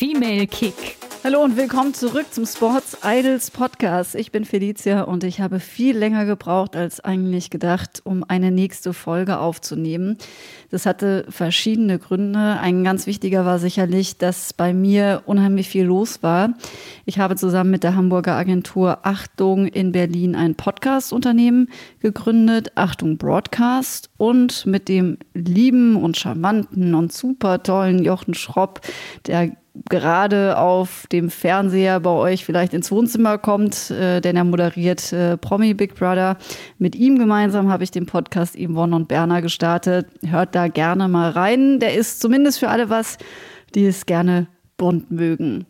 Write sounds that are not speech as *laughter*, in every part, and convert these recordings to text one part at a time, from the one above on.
Female Kick. Hallo und willkommen zurück zum Sports Idols Podcast. Ich bin Felicia und ich habe viel länger gebraucht als eigentlich gedacht, um eine nächste Folge aufzunehmen. Das hatte verschiedene Gründe. Ein ganz wichtiger war sicherlich, dass bei mir unheimlich viel los war. Ich habe zusammen mit der Hamburger Agentur Achtung in Berlin ein Podcast-Unternehmen gegründet, Achtung Broadcast und mit dem lieben und charmanten und super tollen Jochen Schropp, der gerade auf dem Fernseher bei euch vielleicht ins Wohnzimmer kommt, äh, denn er moderiert äh, Promi Big Brother. Mit ihm gemeinsam habe ich den Podcast Yvonne und Berner gestartet. Hört da gerne mal rein. Der ist zumindest für alle was, die es gerne bunt mögen.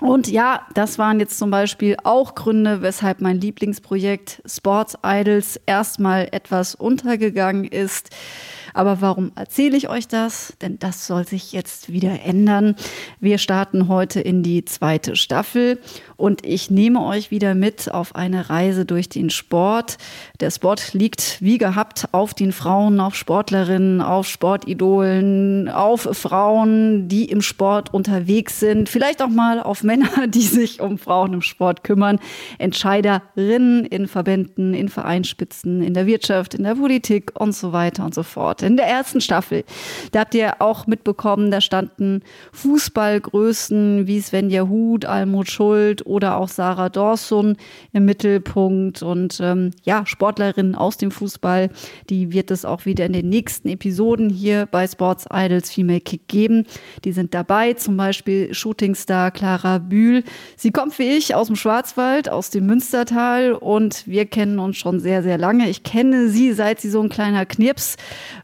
Und ja, das waren jetzt zum Beispiel auch Gründe, weshalb mein Lieblingsprojekt Sports Idols erstmal etwas untergegangen ist. Aber warum erzähle ich euch das? Denn das soll sich jetzt wieder ändern. Wir starten heute in die zweite Staffel und ich nehme euch wieder mit auf eine Reise durch den Sport. Der Sport liegt wie gehabt auf den Frauen, auf Sportlerinnen, auf Sportidolen, auf Frauen, die im Sport unterwegs sind, vielleicht auch mal auf Männer, *laughs* die sich um Frauen im Sport kümmern, Entscheiderinnen in Verbänden, in Vereinsspitzen, in der Wirtschaft, in der Politik und so weiter und so fort in der ersten Staffel. Da habt ihr auch mitbekommen, da standen Fußballgrößen wie Svenja Huth, Almut Schuld oder auch Sarah Dawson im Mittelpunkt und ähm, ja, Sportlerinnen aus dem Fußball. Die wird es auch wieder in den nächsten Episoden hier bei Sports Idols Female Kick geben. Die sind dabei, zum Beispiel Shootingstar Clara Bühl. Sie kommt wie ich aus dem Schwarzwald, aus dem Münstertal und wir kennen uns schon sehr, sehr lange. Ich kenne sie, seit sie so ein kleiner Knirps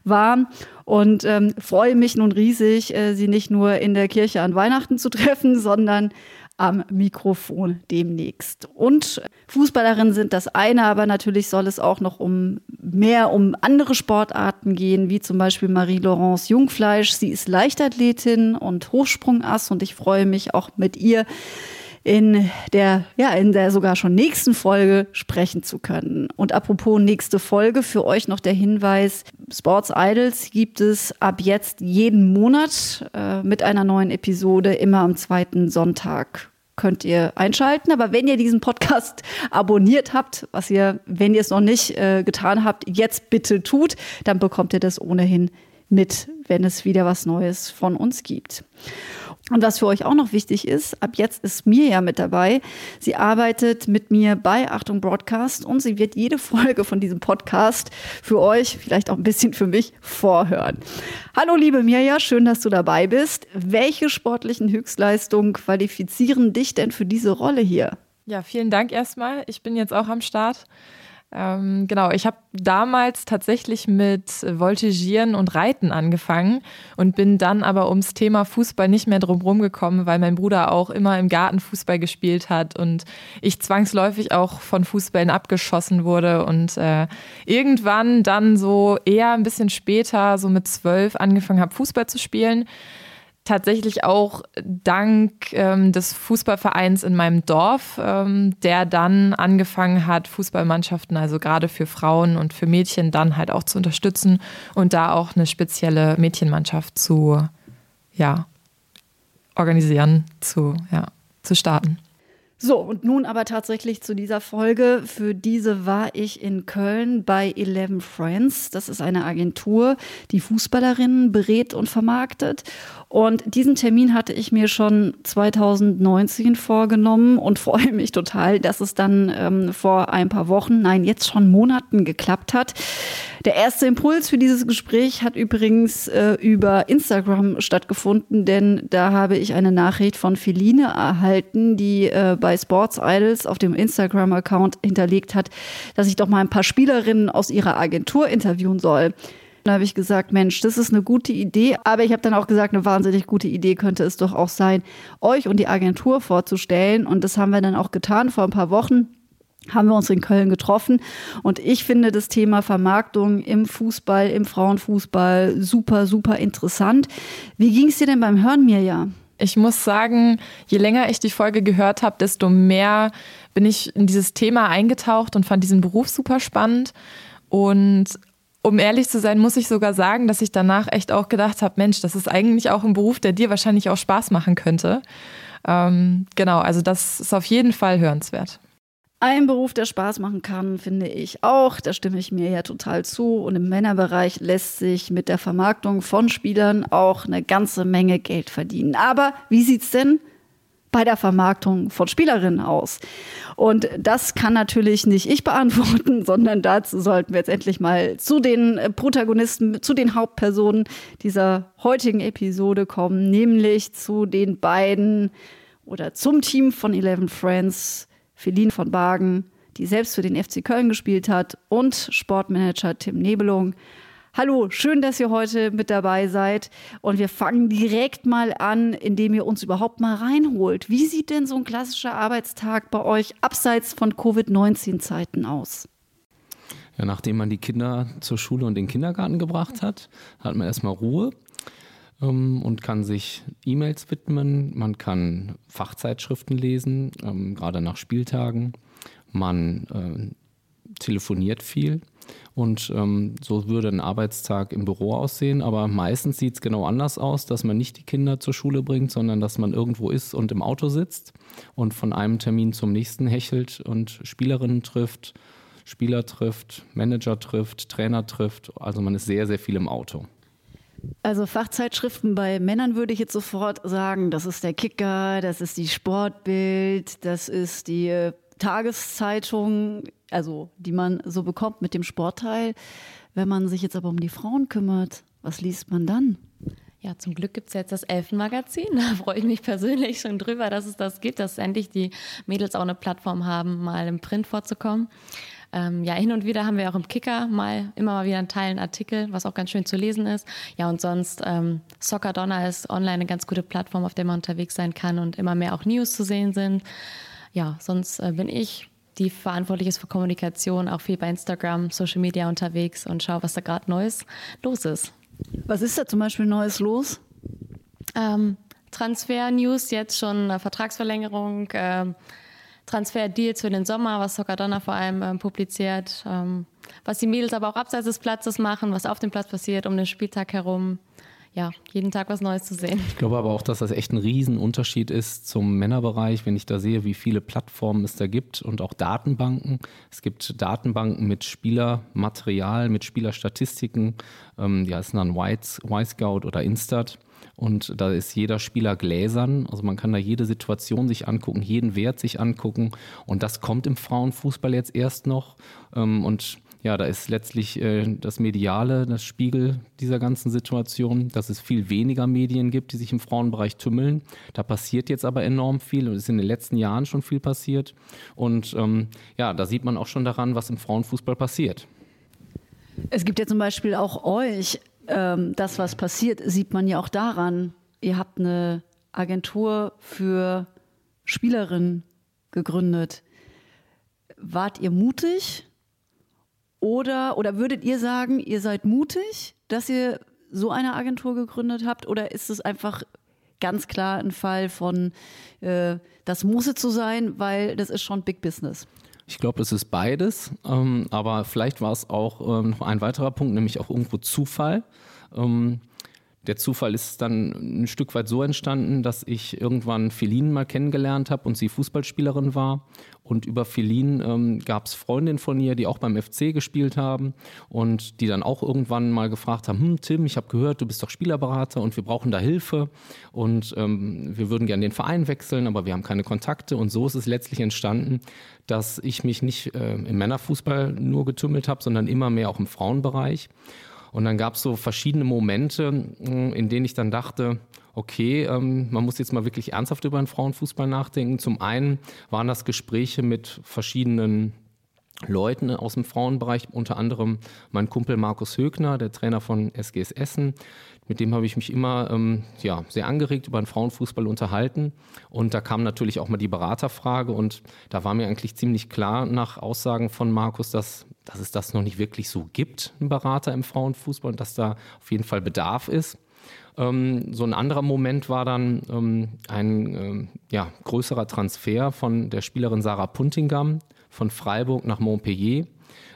war und ähm, freue mich nun riesig, äh, sie nicht nur in der Kirche an Weihnachten zu treffen, *laughs* sondern am Mikrofon demnächst. Und Fußballerinnen sind das eine, aber natürlich soll es auch noch um mehr um andere Sportarten gehen, wie zum Beispiel Marie-Laurence Jungfleisch. Sie ist Leichtathletin und Hochsprungass und ich freue mich auch mit ihr in der, ja, in der sogar schon nächsten Folge sprechen zu können. Und apropos nächste Folge, für euch noch der Hinweis, Sports Idols gibt es ab jetzt jeden Monat äh, mit einer neuen Episode immer am zweiten Sonntag könnt ihr einschalten. Aber wenn ihr diesen Podcast *laughs* abonniert habt, was ihr, wenn ihr es noch nicht äh, getan habt, jetzt bitte tut, dann bekommt ihr das ohnehin mit, wenn es wieder was Neues von uns gibt. Und was für euch auch noch wichtig ist, ab jetzt ist Mirja mit dabei. Sie arbeitet mit mir bei Achtung Broadcast und sie wird jede *laughs* Folge von diesem Podcast für euch, vielleicht auch ein bisschen für mich, vorhören. Hallo liebe Mirja, schön, dass du dabei bist. Welche sportlichen Höchstleistungen qualifizieren dich denn für diese Rolle hier? Ja, vielen Dank erstmal. Ich bin jetzt auch am Start. Ähm, genau, ich habe damals tatsächlich mit Voltigieren und Reiten angefangen und bin dann aber ums Thema Fußball nicht mehr drum gekommen, weil mein Bruder auch immer im Garten Fußball gespielt hat und ich zwangsläufig auch von Fußballen abgeschossen wurde und äh, irgendwann dann so eher ein bisschen später, so mit zwölf, angefangen habe, Fußball zu spielen tatsächlich auch dank ähm, des Fußballvereins in meinem Dorf, ähm, der dann angefangen hat, Fußballmannschaften, also gerade für Frauen und für Mädchen, dann halt auch zu unterstützen und da auch eine spezielle Mädchenmannschaft zu ja, organisieren, zu, ja, zu starten. So, und nun aber tatsächlich zu dieser Folge. Für diese war ich in Köln bei Eleven Friends. Das ist eine Agentur, die Fußballerinnen berät und vermarktet. Und diesen Termin hatte ich mir schon 2019 vorgenommen und *laughs* freue mich total, dass es dann ähm, vor ein paar Wochen, nein, jetzt schon Monaten geklappt hat. Der erste Impuls für dieses Gespräch hat übrigens äh, über Instagram stattgefunden, denn da habe ich eine Nachricht von Feline erhalten, die äh, bei Sports Idols auf dem Instagram-Account hinterlegt hat, dass ich doch mal ein paar Spielerinnen aus ihrer Agentur interviewen soll. Da habe ich gesagt, Mensch, das ist eine gute Idee. Aber ich habe dann auch gesagt, eine wahnsinnig gute Idee könnte es doch auch sein, euch und die Agentur vorzustellen. Und das haben wir dann auch getan vor ein paar Wochen haben wir uns in Köln getroffen. Und ich finde das Thema Vermarktung im Fußball, im Frauenfußball super, super interessant. Wie ging es dir denn beim Hören, Mirja? Ich muss sagen, je länger ich die Folge gehört habe, desto mehr bin ich in dieses Thema eingetaucht und fand diesen Beruf super spannend. Und um ehrlich zu sein, muss ich sogar sagen, dass ich danach echt auch gedacht habe, Mensch, das ist eigentlich auch ein Beruf, der dir wahrscheinlich auch Spaß machen könnte. Ähm, genau, also das ist auf jeden Fall hörenswert. Ein Beruf, der Spaß machen kann, finde ich auch. Da stimme ich mir ja total zu. Und im Männerbereich lässt sich mit der Vermarktung von Spielern auch eine ganze Menge Geld verdienen. Aber wie sieht's denn bei der Vermarktung von Spielerinnen aus? Und das kann natürlich nicht ich beantworten, *laughs* sondern dazu sollten wir jetzt endlich mal zu den Protagonisten, zu den Hauptpersonen dieser heutigen Episode kommen, nämlich zu den beiden oder zum Team von Eleven Friends Feline von Bargen, die selbst für den FC Köln gespielt hat, und Sportmanager Tim Nebelung. Hallo, schön, dass ihr heute mit dabei seid. Und wir fangen direkt mal an, indem ihr uns überhaupt mal reinholt. Wie sieht denn so ein klassischer Arbeitstag bei euch abseits von Covid-19-Zeiten aus? Ja, nachdem man die Kinder zur Schule und den Kindergarten gebracht hat, hat man erstmal Ruhe ähm, und kann sich E-Mails widmen. Man kann Fachzeitschriften lesen, ähm, gerade nach Spieltagen. Man äh, telefoniert viel. Und ähm, so würde ein Arbeitstag im Büro aussehen. Aber meistens sieht es genau anders aus, dass man nicht die Kinder zur Schule bringt, sondern dass man irgendwo ist und im Auto sitzt und von einem Termin zum nächsten hechelt und Spielerinnen trifft, Spieler trifft, Manager trifft, Trainer trifft. Also man ist sehr, sehr viel im Auto. Also Fachzeitschriften bei Männern würde ich jetzt sofort sagen, das ist der Kicker, das ist die Sportbild, das ist die äh, Tageszeitung, also die man so bekommt mit dem Sportteil. Wenn man sich jetzt aber um die Frauen kümmert, was liest man dann? Ja, zum Glück gibt es jetzt das Elfenmagazin. *laughs* Da freue ich mich persönlich schon drüber, dass es das gibt, dass endlich die Mädels auch eine Plattform haben, mal im Print vorzukommen. Ähm, ja, hin und wieder haben wir auch im Kicker mal immer mal wieder einen Teil einen Artikel, was auch ganz schön zu lesen ist. Ja, und sonst ähm, Soccer Donner ist online eine ganz gute Plattform, auf der man unterwegs sein kann und immer mehr auch News zu sehen sind. Ja, sonst äh, bin ich die verantwortlich ist für Kommunikation, auch viel bei Instagram, Social Media unterwegs und schaue, was da gerade Neues los ist. Was ist da zum Beispiel Neues los? Ähm, Transfer-News, jetzt schon eine Vertragsverlängerung, ähm, Transfer-Deals für den Sommer, was Soccadonna vor allem ähm, publiziert, ähm, was die Mädels aber auch abseits des Platzes machen, was auf dem Platz passiert, um den Spieltag herum. Ja, jeden Tag was Neues zu sehen. Ich glaube aber auch, dass das echt ein Riesenunterschied ist zum Männerbereich, wenn ich da sehe, wie viele Plattformen es da gibt und auch Datenbanken. Es gibt Datenbanken mit Spielermaterial, mit Spielerstatistiken, ähm, die heißen dann Y-Scout oder Instat. Und da ist jeder Spieler gläsern. Also man kann da jede Situation sich angucken, jeden Wert sich angucken. Und das kommt im Frauenfußball jetzt erst noch. Ähm, und ja, da ist letztlich äh, das Mediale, das Spiegel dieser ganzen Situation, dass es viel weniger Medien gibt, die sich im Frauenbereich tümmeln. Da passiert jetzt aber enorm viel und ist in den letzten Jahren schon viel passiert. Und ähm, ja, da sieht man auch schon daran, was im Frauenfußball passiert. Es gibt ja zum Beispiel auch euch ähm, das, was passiert, sieht man ja auch daran. Ihr habt eine Agentur für Spielerinnen gegründet. Wart ihr mutig? Oder, oder würdet ihr sagen, ihr seid mutig, dass ihr so eine Agentur gegründet habt? Oder ist es einfach ganz klar ein Fall von, äh, das muss es so sein, weil das ist schon Big Business? Ich glaube, es ist beides. Ähm, aber vielleicht war es auch ähm, noch ein weiterer Punkt, nämlich auch irgendwo Zufall. Ähm, der Zufall ist dann ein Stück weit so entstanden, dass ich irgendwann Feline mal kennengelernt habe und sie Fußballspielerin war. Und über Feline ähm, gab es Freundinnen von ihr, die auch beim FC gespielt haben und die dann auch irgendwann mal gefragt haben, hm, Tim, ich habe gehört, du bist doch Spielerberater und wir brauchen da Hilfe und ähm, wir würden gerne den Verein wechseln, aber wir haben keine Kontakte. Und so ist es letztlich entstanden, dass ich mich nicht äh, im Männerfußball nur getümmelt habe, sondern immer mehr auch im Frauenbereich. Und dann gab es so verschiedene Momente, mm, in denen ich dann dachte, okay, ähm, man muss jetzt mal wirklich ernsthaft über den Frauenfußball nachdenken. Zum einen waren das Gespräche mit verschiedenen Leuten aus dem Frauenbereich, unter anderem mein Kumpel Markus Högner, der Trainer von SGS Essen. Mit dem habe ich mich immer ähm, ja, sehr angeregt über den Frauenfußball unterhalten. Und da kam natürlich auch mal die Beraterfrage. Und da war mir eigentlich ziemlich klar nach Aussagen von Markus, dass, dass es das noch nicht wirklich so gibt, einen Berater im Frauenfußball und dass da auf jeden Fall Bedarf ist. Ähm, so ein anderer Moment war dann ähm, ein ähm, ja, größerer Transfer von der Spielerin Sarah Puntingam von Freiburg nach Montpellier.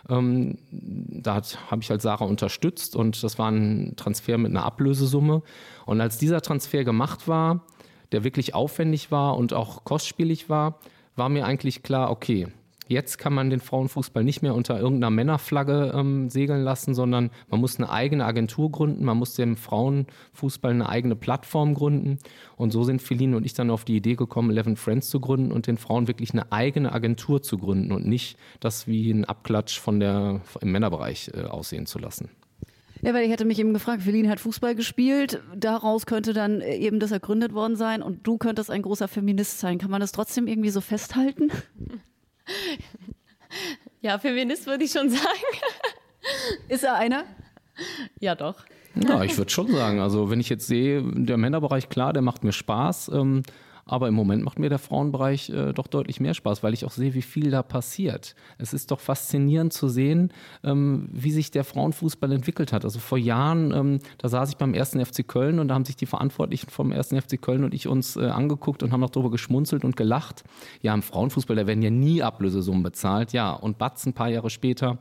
Ähm, da habe ich halt Sarah unterstützt und das war ein Transfer mit einer Ablösesumme. Und als dieser Transfer gemacht war, der wirklich aufwendig war und auch kostspielig war, war mir eigentlich klar, okay, Jetzt kann man den Frauenfußball nicht mehr unter irgendeiner Männerflagge ähm, segeln lassen, sondern man muss eine eigene Agentur gründen, man muss dem Frauenfußball eine eigene Plattform gründen. Und so sind Feline und ich dann auf die Idee gekommen, Eleven Friends zu gründen und den Frauen wirklich eine eigene Agentur zu gründen und nicht das wie ein Abklatsch von der, im Männerbereich äh, aussehen zu lassen. Ja, weil ich hätte mich eben gefragt, Feline hat Fußball gespielt, daraus könnte dann eben das ergründet worden sein und du könntest ein großer Feminist sein. Kann man das trotzdem irgendwie so festhalten? Ja, Feminist würde ich schon sagen. Ist er einer? Ja, doch. Ja, ich würde schon sagen. Also, wenn ich jetzt sehe, der Männerbereich, klar, der macht mir Spaß. Ähm, aber im Moment macht mir der Frauenbereich äh, doch deutlich mehr Spaß, weil ich auch sehe, wie viel da passiert. Es ist doch faszinierend zu sehen, ähm, wie sich der Frauenfußball entwickelt hat. Also vor Jahren, ähm, da saß ich beim ersten FC Köln und da haben sich die Verantwortlichen vom ersten FC Köln und ich uns äh, angeguckt und haben noch darüber geschmunzelt und gelacht. Ja, im Frauenfußball, da werden ja nie Ablösesummen bezahlt. Ja, und Batz ein paar Jahre später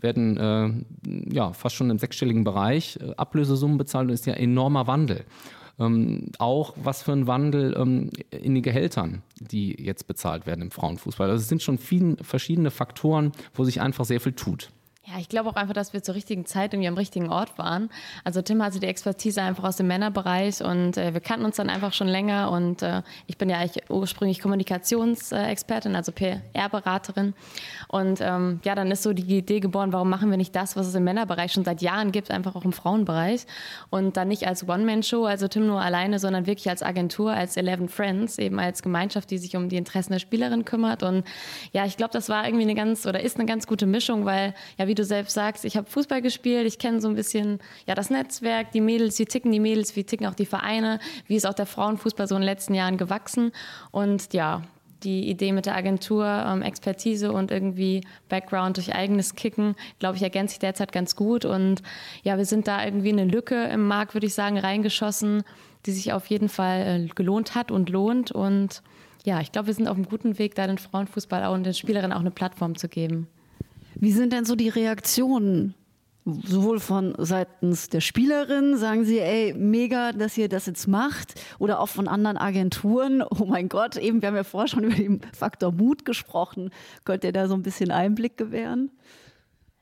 werden äh, ja fast schon im sechsstelligen Bereich äh, Ablösesummen bezahlt und ist ja enormer Wandel. Ähm, auch was für ein Wandel ähm, in den Gehältern, die jetzt bezahlt werden im Frauenfußball. Also es sind schon viele verschiedene Faktoren, wo sich einfach sehr viel tut. Ja, ich glaube auch einfach, dass wir zur richtigen Zeit irgendwie am richtigen Ort waren. Also Tim hatte die Expertise einfach aus dem Männerbereich und äh, wir kannten uns dann einfach schon länger und äh, ich bin ja eigentlich ursprünglich Kommunikationsexpertin, also PR-Beraterin. Und ähm, ja, dann ist so die Idee geboren, warum machen wir nicht das, was es im Männerbereich schon seit Jahren gibt, einfach auch im Frauenbereich und dann nicht als One-Man-Show, also Tim nur alleine, sondern wirklich als Agentur, als Eleven Friends, eben als Gemeinschaft, die sich um die Interessen der Spielerin kümmert. Und ja, ich glaube, das war irgendwie eine ganz oder ist eine ganz gute Mischung, weil ja, wie wie du selbst sagst, ich habe Fußball gespielt, ich kenne so ein bisschen ja, das Netzwerk, die Mädels, wie ticken die Mädels, wie ticken auch die Vereine, wie ist auch der Frauenfußball so in den letzten Jahren gewachsen. Und ja, die Idee mit der Agentur, ähm, Expertise und irgendwie Background durch eigenes Kicken, glaube ich, ergänzt sich derzeit ganz gut. Und ja, wir sind da irgendwie in eine Lücke im Markt, würde ich sagen, reingeschossen, die sich auf jeden Fall äh, gelohnt hat und lohnt. Und ja, ich glaube, wir sind auf einem guten Weg, da den Frauenfußball auch und den Spielerinnen auch eine Plattform zu geben. Wie sind denn so die Reaktionen? Sowohl von seitens der Spielerin, sagen sie, ey, mega, dass ihr das jetzt macht, oder auch von anderen Agenturen. *laughs* Oh mein Gott, eben, wir haben ja vorher schon über den Faktor Mut gesprochen. Könnt ihr da so ein bisschen Einblick gewähren?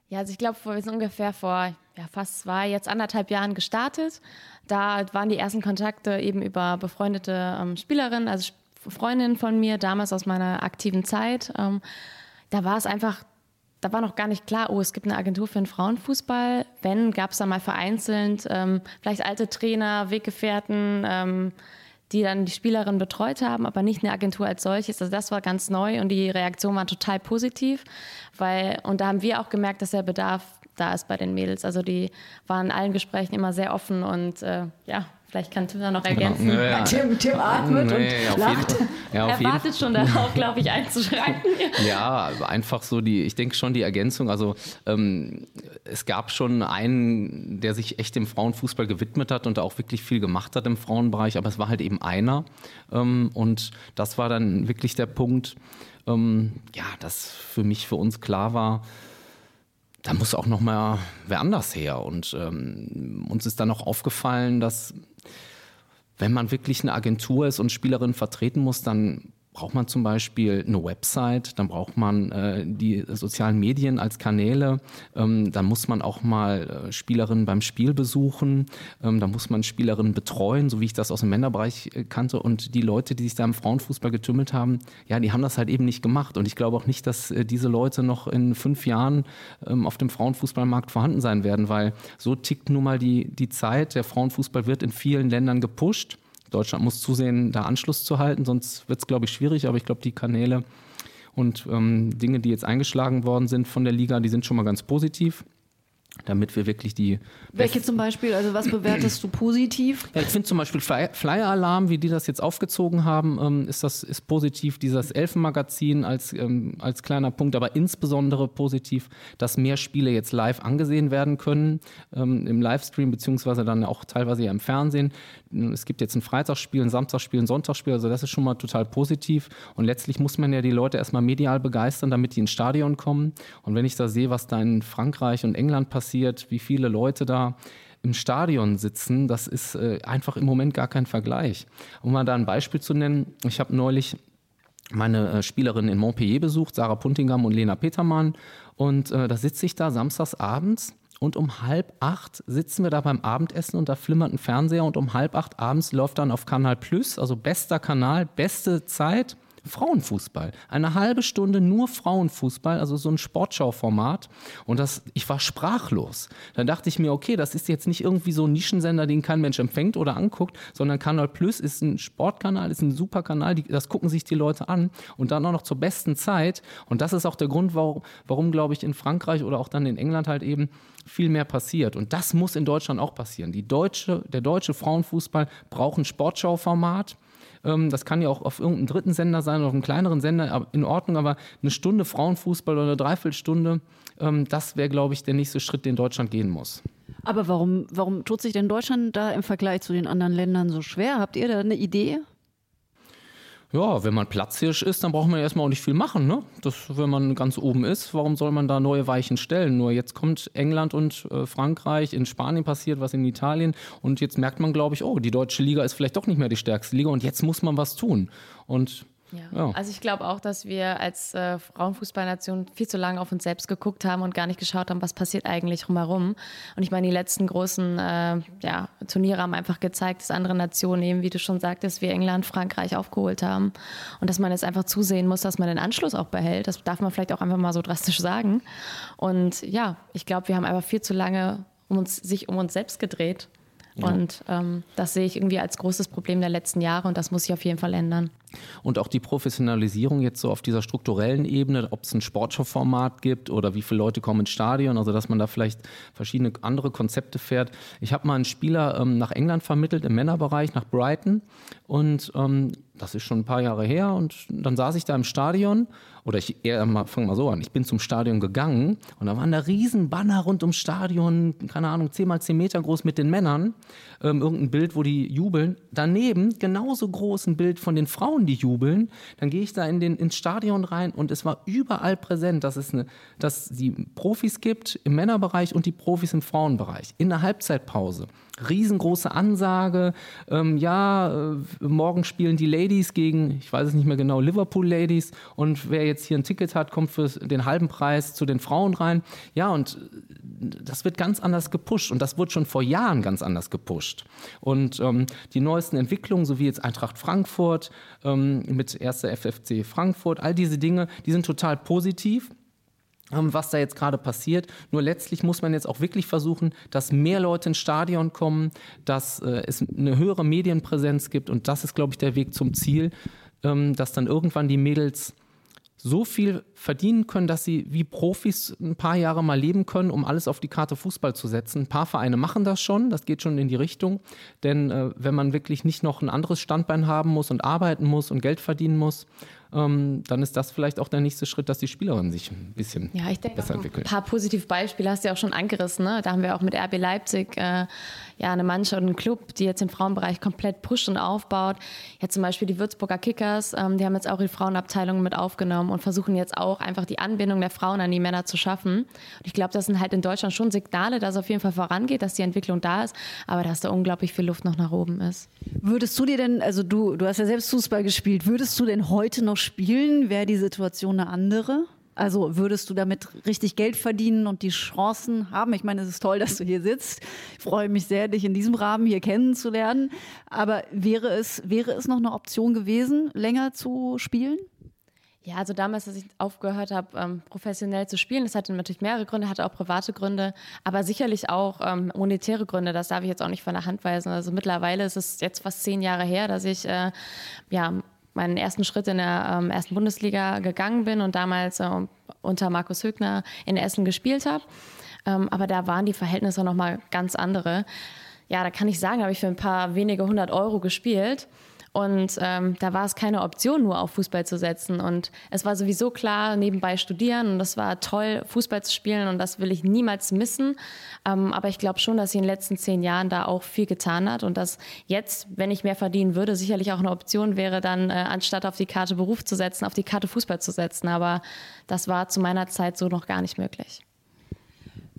Ja, also ich glaube, wir sind ungefähr vor ja, fast zwei, jetzt anderthalb Jahren gestartet. Da waren die ersten Kontakte eben über befreundete ähm, Spielerinnen, also Freundinnen von mir, damals aus meiner aktiven Zeit. Ähm, da war es einfach da war noch gar nicht klar, oh, es gibt eine Agentur für den Frauenfußball. Wenn, gab es da mal vereinzelt ähm, vielleicht alte Trainer, Weggefährten, ähm, die dann die Spielerin betreut haben, aber nicht eine Agentur als solches. Also das war ganz neu und die Reaktion war total positiv, weil und da haben wir auch gemerkt, dass der Bedarf da ist bei den Mädels. Also die waren in allen Gesprächen immer sehr offen und äh, ja, Vielleicht kann Tim da noch genau. ergänzen. Genau. Ja, Tim, Tim atmet nee, und lacht. Ja, er wartet schon darauf, glaube ich, einzuschreiten. *laughs* ja, einfach so die, ich denke schon die Ergänzung. Also ähm, es gab schon einen, der sich echt dem Frauenfußball gewidmet hat und auch wirklich viel gemacht hat im Frauenbereich, aber es war halt eben einer. Ähm, und das war dann wirklich der Punkt, ähm, ja, dass für mich, für uns klar war, da muss auch noch mal wer anders her. Und ähm, uns ist dann noch aufgefallen, dass wenn man wirklich eine Agentur ist und Spielerinnen vertreten muss, dann braucht man zum Beispiel eine Website, dann braucht man äh, die sozialen Medien als Kanäle, ähm, dann muss man auch mal äh, Spielerinnen beim Spiel besuchen, ähm, dann muss man Spielerinnen betreuen, so wie ich das aus dem Männerbereich äh, kannte. Und die Leute, die sich da im Frauenfußball getümmelt haben, ja, die haben das halt eben nicht gemacht. Und ich glaube auch nicht, dass äh, diese Leute noch in fünf Jahren ähm, auf dem Frauenfußballmarkt vorhanden sein werden, weil so tickt nun mal die, die Zeit. Der Frauenfußball wird in vielen Ländern gepusht. Deutschland muss zusehen, da Anschluss zu halten, sonst wird es, glaube ich, schwierig. Aber ich glaube, die Kanäle Und ähm, Dinge, die jetzt eingeschlagen worden sind von der Liga, die sind schon mal ganz positiv damit wir wirklich die. Welche zum Beispiel? Also was bewertest du positiv? Ja, ich finde zum Beispiel Flyer Alarm, wie die das jetzt aufgezogen haben, ähm, ist das ist positiv. Dieses Elfenmagazin als, ähm, als kleiner Punkt, aber insbesondere positiv, dass mehr Spiele jetzt live angesehen werden können ähm, im Livestream beziehungsweise dann auch teilweise ja im Fernsehen. Es gibt jetzt ein Freitagsspiel, ein Samstagsspiel, ein Sonntagsspiel, also das ist schon mal total positiv. Und letztlich muss man ja die Leute erstmal medial begeistern, damit die ins Stadion kommen. Und wenn ich da sehe, was da in Frankreich und England passiert wie viele Leute da im Stadion sitzen, das ist äh, einfach im Moment gar kein Vergleich. Um mal da ein Beispiel zu nennen, ich habe neulich meine äh, Spielerin in Montpellier besucht, Sarah Puntingam und Lena Petermann. Und äh, da sitze ich da samstags abends und um halb acht sitzen wir da beim Abendessen und da flimmert ein Fernseher und um halb acht abends läuft dann auf Kanal Plus, also bester Kanal, beste Zeit, Frauenfußball. Eine halbe Stunde nur Frauenfußball, also so ein Sportschauformat. Und das, ich war sprachlos. Dann dachte ich mir, okay, das ist jetzt nicht irgendwie so ein Nischensender, den kein Mensch empfängt oder anguckt, sondern Kanal Plus ist ein Sportkanal, ist ein super Kanal, die, das gucken sich die Leute an und dann auch noch zur besten Zeit. Und das ist auch der Grund, warum, warum glaube ich, in Frankreich oder auch dann in England halt eben viel mehr passiert. Und das muss in Deutschland auch passieren. Die deutsche, der deutsche Frauenfußball braucht ein Sportschauformat. Ähm, das kann ja auch auf irgendeinem dritten Sender sein oder auf einem kleineren Sender, in Ordnung, aber eine Stunde Frauenfußball oder eine Dreiviertelstunde, ähm, das wäre, glaube ich, der nächste Schritt, den Deutschland gehen muss. Aber warum, warum tut sich denn Deutschland da im Vergleich zu den anderen Ländern so schwer? Habt ihr da eine Idee? Ja, wenn man Platzhirsch ist, dann braucht man erstmal auch nicht viel machen. Ne? Das, wenn man ganz oben ist, warum soll man da neue Weichen stellen? Nur jetzt kommt England und äh, Frankreich, in Spanien passiert was in Italien und jetzt merkt man, glaube ich, oh, die deutsche Liga ist vielleicht doch nicht mehr die stärkste Liga und jetzt muss man was tun. Und ja. ja. Also ich glaube auch, dass wir als äh, Frauenfußballnation viel zu lange auf uns selbst geguckt haben und gar nicht geschaut haben, was passiert eigentlich drumherum. Und ich meine, die letzten großen äh, ja, Turniere haben einfach gezeigt, dass andere Nationen eben, wie du schon sagtest, wie England, Frankreich aufgeholt haben. Und dass man jetzt einfach zusehen muss, dass man den Anschluss auch behält. Das darf man vielleicht auch einfach mal so drastisch sagen. Und ja, ich glaube, wir haben einfach viel zu lange um uns, sich um uns selbst gedreht. Ja. Und ähm, das sehe ich irgendwie als großes Problem der letzten Jahre und das muss sich auf jeden Fall ändern. Und auch die Professionalisierung jetzt so auf dieser strukturellen Ebene, ob es ein Sportschau-Format gibt oder wie viele Leute kommen ins Stadion, also dass man da vielleicht verschiedene andere Konzepte fährt. Ich habe mal einen Spieler ähm, nach England vermittelt, im Männerbereich, nach Brighton. Und ähm, das ist schon ein paar Jahre her. Und dann saß ich da im Stadion, oder ich eher mal, so an, ich bin zum Stadion gegangen und da waren da riesen Banner rund ums Stadion, keine Ahnung, 10 mal 10 Meter groß mit den Männern. Ähm, irgendein Bild, wo die jubeln. Daneben genauso groß ein Bild von den Frauen Frauen, die jubeln. Dann gehe ich da in den, ins Stadion rein und es war überall präsent, dass es eine, dass die Profis gibt im Männerbereich und die Profis im Frauenbereich. In der Halbzeitpause. Riesengroße Ansage. Ähm, ja, äh, morgen spielen die Ladies gegen, ich weiß es nicht mehr genau, Liverpool Ladies. Und wer jetzt hier ein Ticket hat, kommt für den halben Preis zu den Frauen rein. Ja, und das wird ganz anders gepusht. Und das wurde schon vor Jahren ganz anders gepusht. Und ähm, die neuesten Entwicklungen, so wie jetzt Eintracht Frankfurt ähm, mit erster FFC Frankfurt, all diese Dinge, die sind total positiv was da jetzt gerade passiert. Nur letztlich muss man jetzt auch wirklich versuchen, dass mehr Leute ins Stadion kommen, dass äh, es eine höhere Medienpräsenz gibt und das ist, glaube ich, der Weg zum Ziel, ähm, dass dann irgendwann die Mädels so viel verdienen können, dass sie wie Profis ein paar Jahre mal leben können, um alles auf die Karte Fußball zu setzen. Ein paar Vereine machen das schon, das geht schon in die Richtung. Denn äh, wenn man wirklich nicht noch ein anderes Standbein haben muss und arbeiten muss und Geld verdienen muss, ähm, dann ist das vielleicht auch der nächste Schritt, dass die Spielerinnen sich ein bisschen ja, ich denke, besser entwickeln. Ein paar positive Beispiele hast du ja auch schon angerissen. Ne? Da haben wir auch mit RB Leipzig äh, ja, eine Mannschaft und einen Club, die jetzt den Frauenbereich komplett pusht und aufbaut. Jetzt zum Beispiel die Würzburger Kickers, ähm, die haben jetzt auch die Frauenabteilung mit aufgenommen und versuchen jetzt auch einfach die Anbindung der Frauen an die Männer zu schaffen. Und ich glaube, das sind halt in Deutschland schon Signale, dass es auf jeden Fall vorangeht, dass die Entwicklung da ist, aber dass da unglaublich viel Luft noch nach oben ist. Würdest du dir denn, also du, du hast ja selbst Fußball gespielt, würdest du denn heute noch spielen? Wäre die Situation eine andere? Also würdest du damit richtig Geld verdienen und die Chancen haben? Ich meine, es ist toll, dass du hier sitzt. Ich freue mich sehr, dich in diesem Rahmen hier kennenzulernen. Aber wäre es, wäre es noch eine Option gewesen, länger zu spielen? Ja, also damals, als ich aufgehört habe, ähm, professionell zu spielen, das hatte natürlich mehrere Gründe, hatte auch private Gründe, aber sicherlich auch ähm, monetäre Gründe. Das darf ich jetzt auch nicht von der Hand weisen. Also mittlerweile ist es jetzt fast zehn Jahre her, dass ich äh, ja meinen ersten Schritt in der ähm, ersten Bundesliga gegangen bin und damals äh, unter Markus Högner in Essen gespielt habe. Ähm, aber da waren die Verhältnisse nochmal ganz andere. Ja, da kann ich sagen, habe ich für ein paar wenige hundert Euro gespielt. Und ähm, da war es keine Option, nur auf Fußball zu setzen. Und es war sowieso klar, nebenbei studieren. Und das war toll, Fußball zu spielen. Und das will ich niemals missen. Ähm, aber ich glaube schon, dass sie in den letzten zehn Jahren da auch viel getan hat. Und dass jetzt, wenn ich mehr verdienen würde, sicherlich auch eine Option wäre, dann äh, anstatt auf die Karte Beruf zu setzen, auf die Karte Fußball zu setzen. Aber das war zu meiner Zeit so noch gar nicht möglich.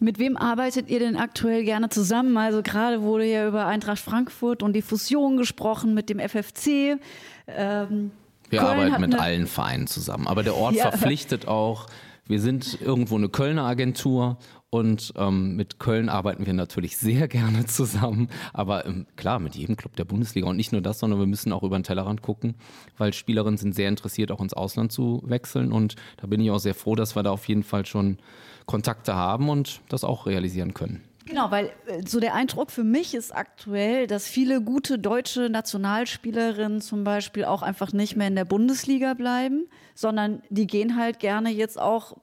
Mit wem arbeitet ihr denn aktuell gerne zusammen? Also gerade wurde ja über Eintracht Frankfurt und die Fusion gesprochen mit dem FFC. Ähm, wir Köln arbeiten mit allen Vereinen zusammen. Aber der Ort *laughs* ja. verpflichtet auch. Wir sind irgendwo eine Kölner Agentur und ähm, mit Köln arbeiten wir natürlich sehr gerne zusammen. Aber ähm, klar, mit jedem Club der Bundesliga. Und nicht nur das, sondern wir müssen auch über den Tellerrand gucken, weil Spielerinnen sind sehr interessiert, auch ins Ausland zu wechseln. Und da bin ich auch sehr froh, dass wir da auf jeden Fall schon Kontakte haben und das auch realisieren können. Genau, weil äh, so der Eindruck für mich ist aktuell, dass viele gute deutsche Nationalspielerinnen zum Beispiel auch einfach nicht mehr in der Bundesliga bleiben, sondern die gehen halt gerne jetzt auch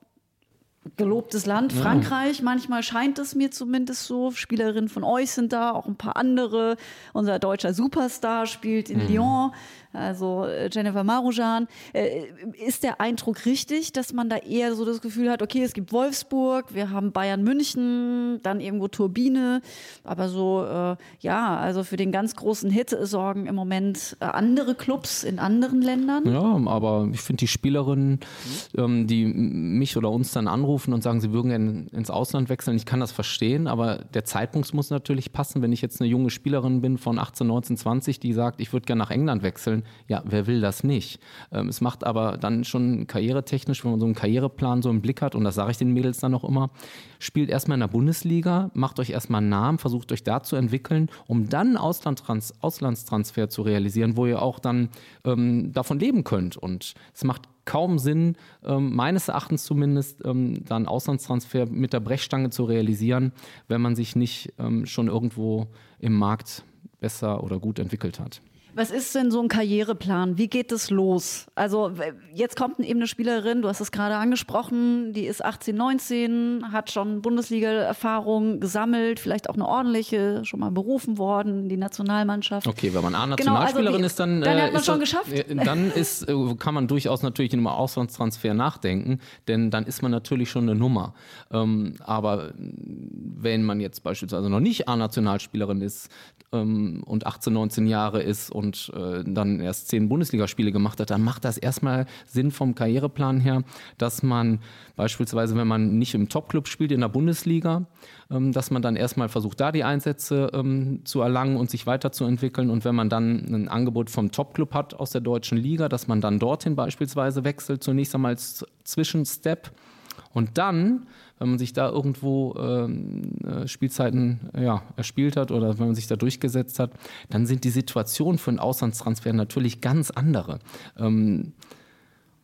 gelobtes Land, Frankreich. Ja. Manchmal scheint es mir zumindest so. Spielerinnen von euch sind da, auch ein paar andere. Unser deutscher Superstar spielt in mhm. Lyon also äh, Jennifer Marujan. Äh, ist der Eindruck richtig, dass man da eher so das Gefühl hat, okay, es gibt Wolfsburg, wir haben Bayern München, dann irgendwo Turbine, aber so, äh, ja, also für den ganz großen Hit sorgen im Moment andere Clubs in anderen Ländern? Ja, aber ich finde die Spielerinnen, ähm, die mich oder uns dann anrufen und sagen, sie würden gerne ins Ausland wechseln, ich kann das verstehen, aber der Zeitpunkt muss natürlich passen. Wenn ich jetzt eine junge Spielerin bin von 18, 19, 20, die sagt, ich würde gerne nach England wechseln, ja, wer will das nicht? Ähm, es macht aber dann schon karrieretechnisch, wenn man so einen Karriereplan so im Blick hat, und das sage ich den Mädels dann auch immer, spielt erstmal in der Bundesliga, macht euch erstmal einen Namen, versucht euch da zu entwickeln, um dann einen Auslandstrans Auslandstransfer zu realisieren, wo ihr auch dann ähm, davon leben könnt. Und es macht kaum Sinn, ähm, meines Erachtens zumindest, ähm, dann Auslandstransfer mit der Brechstange zu realisieren, wenn man sich nicht ähm, schon irgendwo im Markt besser oder gut entwickelt hat. Was ist denn so ein Karriereplan? Wie geht es los? Also jetzt kommt eben eine Spielerin, du hast es gerade angesprochen, die ist 18, 19, hat schon Bundesliga-Erfahrung gesammelt, vielleicht auch eine ordentliche, schon mal berufen worden, die Nationalmannschaft. Okay, wenn man A-Nationalspielerin genau, also ist, dann, dann hat man äh, schon das, geschafft. Dann ist, äh, kann man durchaus natürlich über Auslandstransfer nachdenken, denn dann ist man natürlich schon eine Nummer. Ähm, aber wenn man jetzt beispielsweise noch nicht A-Nationalspielerin ist ähm, und 18, 19 Jahre ist und äh, dann erst zehn Bundesligaspiele gemacht hat, dann macht das erstmal Sinn vom Karriereplan her, dass man beispielsweise, wenn man nicht im Topclub spielt in der Bundesliga, ähm, dass man dann erstmal versucht, da die Einsätze ähm, zu erlangen und sich weiterzuentwickeln. Und wenn man dann ein Angebot vom Topclub hat aus der deutschen Liga, dass man dann dorthin beispielsweise wechselt, zunächst einmal als Zwischenstep. Und dann wenn man sich da irgendwo ähm, äh, Spielzeiten ja, erspielt hat oder wenn man sich da durchgesetzt hat, dann sind die Situationen für einen Auslandstransfer natürlich ganz andere. Ähm,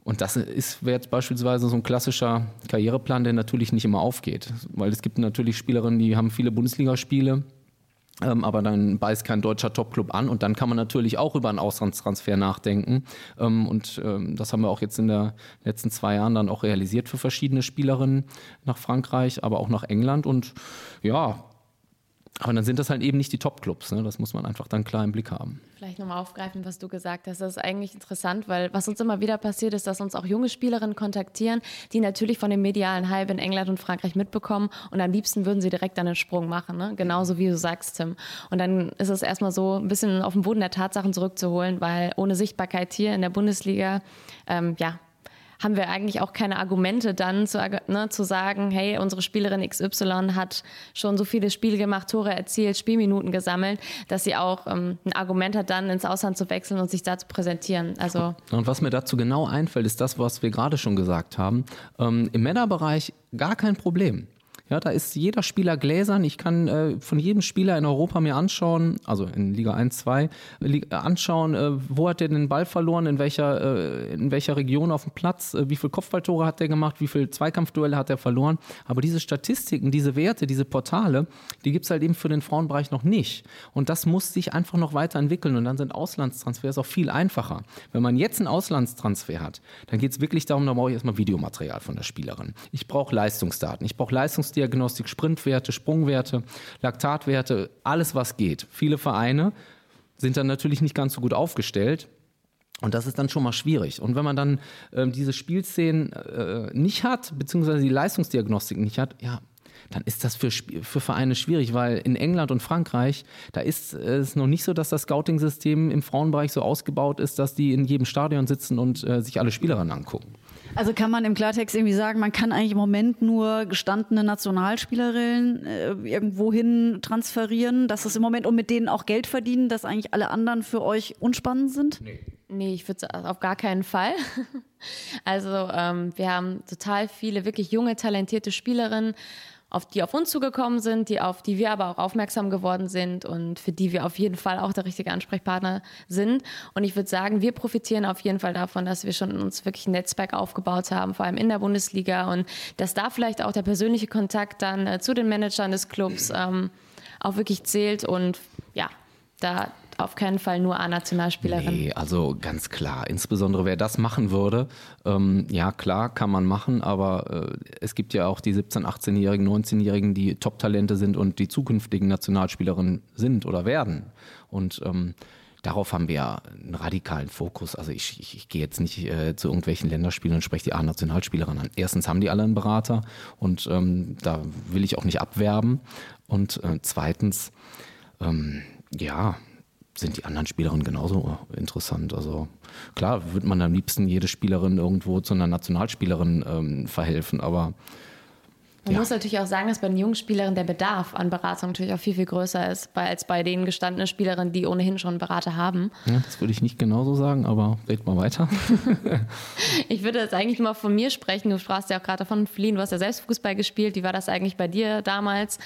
und das ist jetzt beispielsweise so ein klassischer Karriereplan, der natürlich nicht immer aufgeht, weil es gibt natürlich Spielerinnen, die haben viele Bundesligaspiele, ähm, aber dann beißt kein deutscher Topclub an und dann kann man natürlich auch über einen Auslandstransfer nachdenken. Ähm, und ähm, das haben wir auch jetzt in den letzten zwei Jahren dann auch realisiert für verschiedene Spielerinnen nach Frankreich, aber auch nach England. Und ja, aber dann sind das halt eben nicht die Top-Clubs. Ne? Das muss man einfach dann klar im Blick haben. Vielleicht nochmal aufgreifen, was du gesagt hast. Das ist eigentlich interessant, weil was uns immer wieder passiert, ist, dass uns auch junge Spielerinnen kontaktieren, die natürlich von dem medialen Hype in England und Frankreich mitbekommen und am liebsten würden sie direkt dann einen Sprung machen. Ne? Genauso wie du sagst, Tim. Und dann ist es erstmal so, ein bisschen auf den Boden der Tatsachen zurückzuholen, weil ohne Sichtbarkeit hier in der Bundesliga, ähm, ja, haben wir eigentlich auch keine Argumente dann zu, ne, zu sagen, hey, unsere Spielerin XY hat schon so viele Spiele gemacht, Tore erzielt, Spielminuten gesammelt, dass sie auch ähm, ein Argument hat, dann ins Ausland zu wechseln und sich da zu präsentieren. Also und was mir dazu genau einfällt, ist das, was wir gerade schon gesagt haben. Ähm, Im Männerbereich gar kein Problem. Ja, da ist jeder Spieler gläsern. Ich kann äh, von jedem Spieler in Europa mir anschauen, also in Liga 1, 2, äh, anschauen, äh, wo hat er den Ball verloren, in welcher, äh, in welcher Region auf dem Platz, äh, wie viele Kopfballtore hat er gemacht, wie viele Zweikampfduelle hat er verloren. Aber diese Statistiken, diese Werte, diese Portale, die gibt es halt eben für den Frauenbereich noch nicht. Und das muss sich einfach noch weiterentwickeln. Und dann sind Auslandstransfers auch viel einfacher. Wenn man jetzt einen Auslandstransfer hat, dann geht es wirklich darum, da brauche ich erstmal Videomaterial von der Spielerin. Ich brauche Leistungsdaten. Ich brauche Leistungsdiagnostik, Sprintwerte, Sprungwerte, Laktatwerte, alles was geht. Viele Vereine sind dann natürlich nicht ganz so gut aufgestellt. Und das ist dann schon mal schwierig. Und wenn man dann äh, diese Spielszenen äh, nicht hat, beziehungsweise die Leistungsdiagnostik nicht hat, ja, dann ist das für, für Vereine schwierig, weil in England und Frankreich, da ist es noch nicht so, dass das Scouting-System im Frauenbereich so ausgebaut ist, dass die in jedem Stadion sitzen und äh, sich alle Spielerinnen angucken. Also kann man im Klartext irgendwie sagen, man kann eigentlich im Moment nur gestandene Nationalspielerinnen äh, irgendwo hin transferieren, dass es im Moment und mit denen auch Geld verdienen, dass eigentlich alle anderen für euch unspannend sind? Nee. Nee, ich würde auf gar keinen Fall. *laughs* Also ähm, wir haben total viele wirklich junge, talentierte Spielerinnen auf die auf uns zugekommen sind, die auf die wir aber auch aufmerksam geworden sind und für die wir auf jeden Fall auch der richtige Ansprechpartner sind. Und ich würde sagen, wir profitieren auf jeden Fall davon, dass wir schon uns wirklich ein Netzwerk aufgebaut haben, vor allem in der Bundesliga und dass da vielleicht auch der persönliche Kontakt dann äh, zu den Managern des Clubs ähm, auch wirklich zählt und ja, da auf keinen Fall nur A-Nationalspielerin. Nee, also ganz klar. Insbesondere wer das machen würde, ähm, ja klar, kann man machen, aber äh, es gibt ja auch die 17-, 18-Jährigen, 19-Jährigen, die Top-Talente sind und die zukünftigen Nationalspielerinnen sind oder werden. Und ähm, darauf haben wir einen radikalen Fokus. Also ich, ich, ich gehe jetzt nicht äh, zu irgendwelchen Länderspielen und spreche die A-Nationalspielerinnen an. Erstens haben die alle einen Berater und ähm, da will ich auch nicht abwerben. Und äh, zweitens, ähm, ja, sind die anderen Spielerinnen genauso interessant. Also klar, würde man am liebsten jede Spielerin irgendwo zu einer Nationalspielerin ähm, verhelfen, aber man ja. muss natürlich auch sagen, dass bei den jungen Spielerinnen der Bedarf an Beratung natürlich auch viel, viel größer ist, als bei den gestandenen Spielerinnen, die ohnehin schon einen Berater haben. Ja, das würde ich nicht genauso sagen, aber red mal weiter. *laughs* *laughs* ich würde jetzt eigentlich mal von mir sprechen. Du sprachst ja auch gerade davon, Feline, du hast ja selbst Fußball gespielt. Wie war das eigentlich bei dir damals?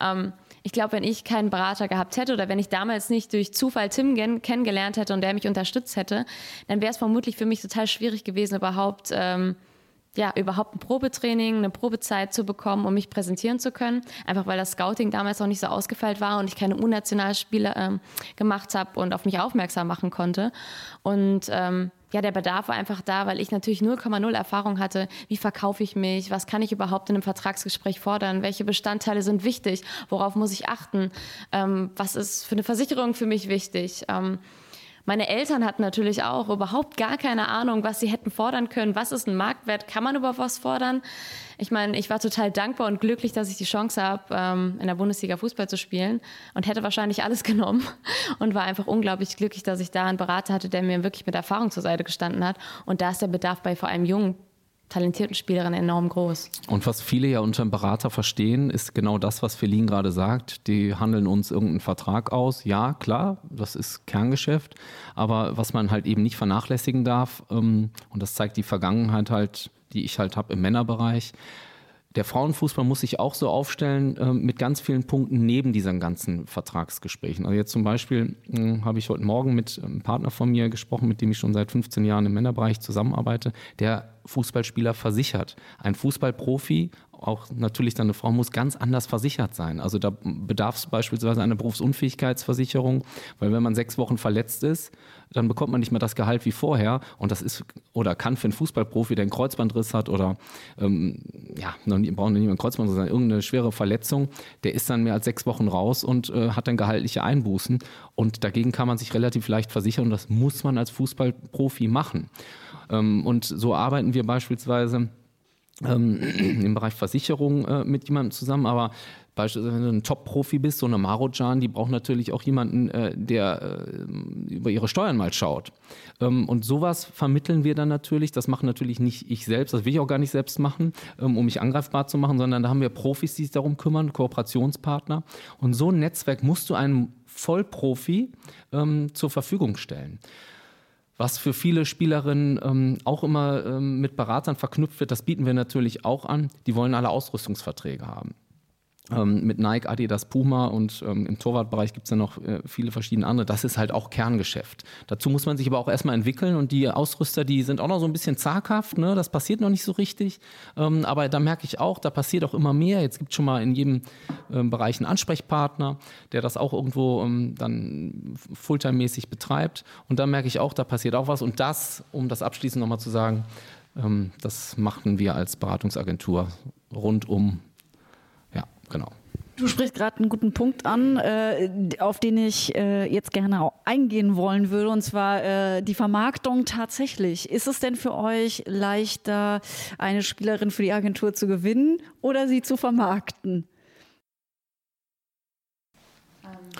Ähm, ich glaube, wenn ich keinen Berater gehabt hätte oder wenn ich damals nicht durch Zufall Tim kennengelernt hätte und der mich unterstützt hätte, dann wäre es vermutlich für mich total schwierig gewesen, überhaupt, ähm, ja, überhaupt ein Probetraining, eine Probezeit zu bekommen, um mich präsentieren zu können. Einfach weil das Scouting damals noch nicht so ausgefeilt war und ich keine Unnationalspiele ähm, gemacht habe und auf mich aufmerksam machen konnte. Und ähm, ja, der Bedarf war einfach da, weil ich natürlich 0,0 Erfahrung hatte. Wie verkaufe ich mich? Was kann ich überhaupt in einem Vertragsgespräch fordern? Welche Bestandteile sind wichtig? Worauf muss ich achten? Ähm, was ist für eine Versicherung für mich wichtig? Ähm, meine Eltern hatten natürlich auch überhaupt gar keine Ahnung, was sie hätten fordern können. Was ist ein Marktwert? Kann man über was fordern? Ich meine, ich war total dankbar und glücklich, dass ich die Chance habe, ähm, in der Bundesliga Fußball zu spielen und hätte wahrscheinlich alles *laughs* genommen und war einfach unglaublich glücklich, dass ich da einen Berater hatte, der mir wirklich mit Erfahrung zur Seite gestanden hat. Und da ist der Bedarf bei vor allem jungen talentierten Spielerin enorm groß. Und was viele ja unter einem Berater verstehen, ist genau das, was Feline gerade sagt. Die handeln uns irgendeinen Vertrag aus. Ja, klar, das ist Kerngeschäft. Aber was man halt eben nicht vernachlässigen darf, ähm, und das zeigt die Vergangenheit halt, die ich halt habe im Männerbereich, der Frauenfußball muss sich auch so aufstellen äh, mit ganz vielen Punkten neben diesen ganzen Vertragsgesprächen. Also jetzt zum Beispiel äh, habe ich heute Morgen mit einem Partner von mir gesprochen, mit dem ich schon seit 15 Jahren im Männerbereich zusammenarbeite, der Fußballspieler versichert. Ein Fußballprofi auch natürlich dann eine Frau muss ganz anders versichert sein. Also da bedarf es beispielsweise einer Berufsunfähigkeitsversicherung, weil wenn man sechs Wochen verletzt ist, dann bekommt man nicht mehr das Gehalt wie vorher. Und das ist oder kann für einen Fußballprofi, der einen Kreuzbandriss hat oder ähm, ja, noch nie, braucht nicht mehr einen Kreuzbandriss, sondern irgendeine schwere Verletzung, der ist dann mehr als sechs Wochen raus und äh, hat dann gehaltliche Einbußen. Und dagegen kann man sich relativ leicht versichern und das muss man als Fußballprofi machen. Ähm, und so arbeiten wir beispielsweise ähm, *clears throat* im Bereich Versicherung äh, mit jemandem zusammen, aber beispielsweise wenn du ein Top-Profi bist, so eine Marojan, die braucht natürlich auch jemanden, äh, der äh, über ihre Steuern mal schaut. Ähm, und sowas vermitteln wir dann natürlich. Das mache natürlich nicht ich selbst, das will ich auch gar nicht selbst machen, ähm, um mich angreifbar zu machen, sondern da haben wir Profis, die sich darum kümmern, Kooperationspartner. Und so ein Netzwerk musst du einem Vollprofi ähm, zur Verfügung stellen was für viele Spielerinnen ähm, auch immer ähm, mit Beratern verknüpft wird, das bieten wir natürlich auch an. Die wollen alle Ausrüstungsverträge haben. Ähm, mit Nike, Adidas, Puma und ähm, im Torwartbereich gibt es ja noch äh, viele verschiedene andere. Das ist halt auch Kerngeschäft. Dazu muss man sich aber auch erstmal entwickeln und die Ausrüster, die sind auch noch so ein bisschen zaghaft, ne? das passiert noch nicht so richtig. Ähm, aber da merke ich auch, da passiert auch immer mehr. Jetzt gibt es schon mal in jedem ähm, Bereich einen Ansprechpartner, der das auch irgendwo ähm, dann Fulltime-mäßig betreibt. Und da merke ich auch, da passiert auch was. Und das, um das abschließend nochmal zu sagen, ähm, das machten wir als Beratungsagentur rund um genau. Du sprichst gerade einen guten Punkt an, äh, auf den ich äh, jetzt gerne eingehen wollen würde, und zwar äh, die Vermarktung tatsächlich. Ist es denn für euch leichter, eine Spielerin für die Agentur zu gewinnen oder sie zu vermarkten?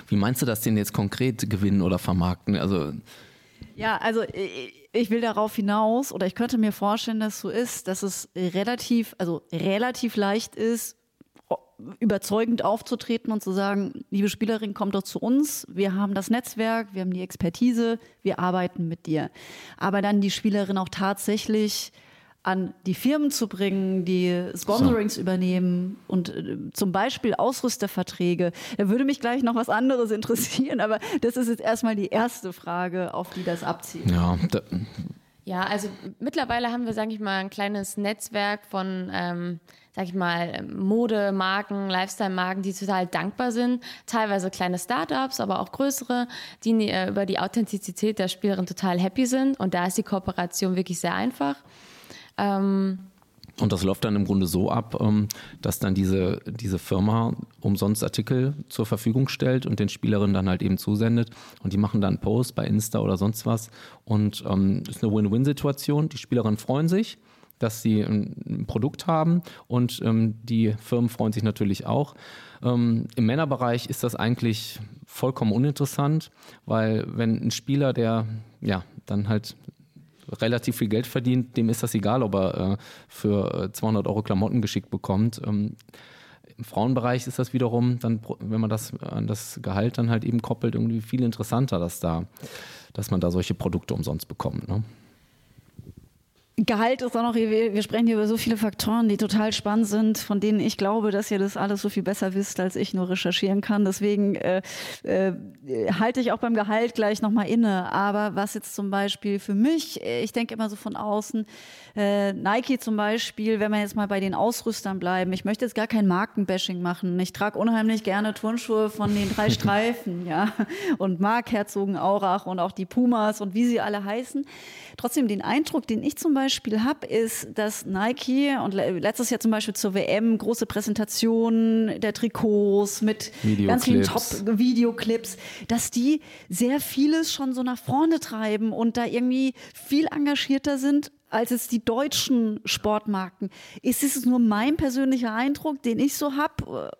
Wie meinst du das denn jetzt konkret gewinnen oder vermarkten? Also ja, also ich will darauf hinaus oder ich könnte mir vorstellen, dass es so ist, dass es relativ, also relativ leicht ist, überzeugend aufzutreten und zu sagen, liebe Spielerin, komm doch zu uns, wir haben das Netzwerk, wir haben die Expertise, wir arbeiten mit dir. Aber dann die Spielerin auch tatsächlich an die Firmen zu bringen, die Sponsorings so. übernehmen und äh, zum Beispiel Ausrüsterverträge. Da würde mich gleich noch was anderes *laughs* interessieren, aber das ist jetzt erstmal die erste Frage, auf die das abzielt. Ja, da ja, also mittlerweile haben wir, sage ich mal, ein kleines Netzwerk von, ähm, sag ich mal, Modemarken, Lifestyle-Marken, die total dankbar sind. Teilweise kleine Startups, aber auch größere, die äh, über die Authentizität der Spielerin total happy sind. Und da ist die Kooperation wirklich sehr einfach. Ähm, und das läuft dann im Grunde so ab, ähm, dass dann diese, diese Firma umsonst Artikel zur Verfügung stellt und den Spielerinnen dann halt eben zusendet. Und die machen dann Post bei Insta oder sonst was. Und ähm, ist eine Win-Win-Situation. Die Spielerinnen freuen sich dass sie ein Produkt haben und ähm, die Firmen freuen sich natürlich auch. Ähm, Im Männerbereich ist das eigentlich vollkommen uninteressant, weil wenn ein Spieler, der ja dann halt relativ viel Geld verdient, dem ist das egal, ob er äh, für 200 äh, Euro Klamotten geschickt bekommt. Ähm, Im Frauenbereich ist das wiederum, dann, wenn man das an das Gehalt dann halt eben koppelt, irgendwie viel interessanter, dass da, dass man da solche Produkte umsonst bekommt. Ne? Gehalt ist auch noch, wir, sprechen hier über so viele Faktoren, die total spannend sind, von denen ich glaube, dass ihr das alles so viel besser wisst, als ich nur recherchieren kann. Deswegen äh, äh, halte ich auch beim Gehalt gleich nochmal inne. Aber was jetzt zum Beispiel für mich, ich denke immer so von außen, äh, Nike zum Beispiel, wenn wir jetzt mal bei den Ausrüstern bleiben, ich möchte jetzt gar kein Markenbashing machen. Ich trage unheimlich gerne Turnschuhe von den drei *laughs* Streifen, ja, und Mark Herzogen Aurach und auch die Pumas und wie sie alle heißen. Trotzdem den Eindruck, den ich zum Beispiel habe, ist, dass Nike und letztes Jahr zum Beispiel zur WM große Präsentationen der Trikots mit ganz vielen Top-Videoclips, dass die sehr vieles schon so nach vorne treiben und da irgendwie viel engagierter sind als es die deutschen Sportmarken. Ist es nur mein persönlicher Eindruck, den ich so habe?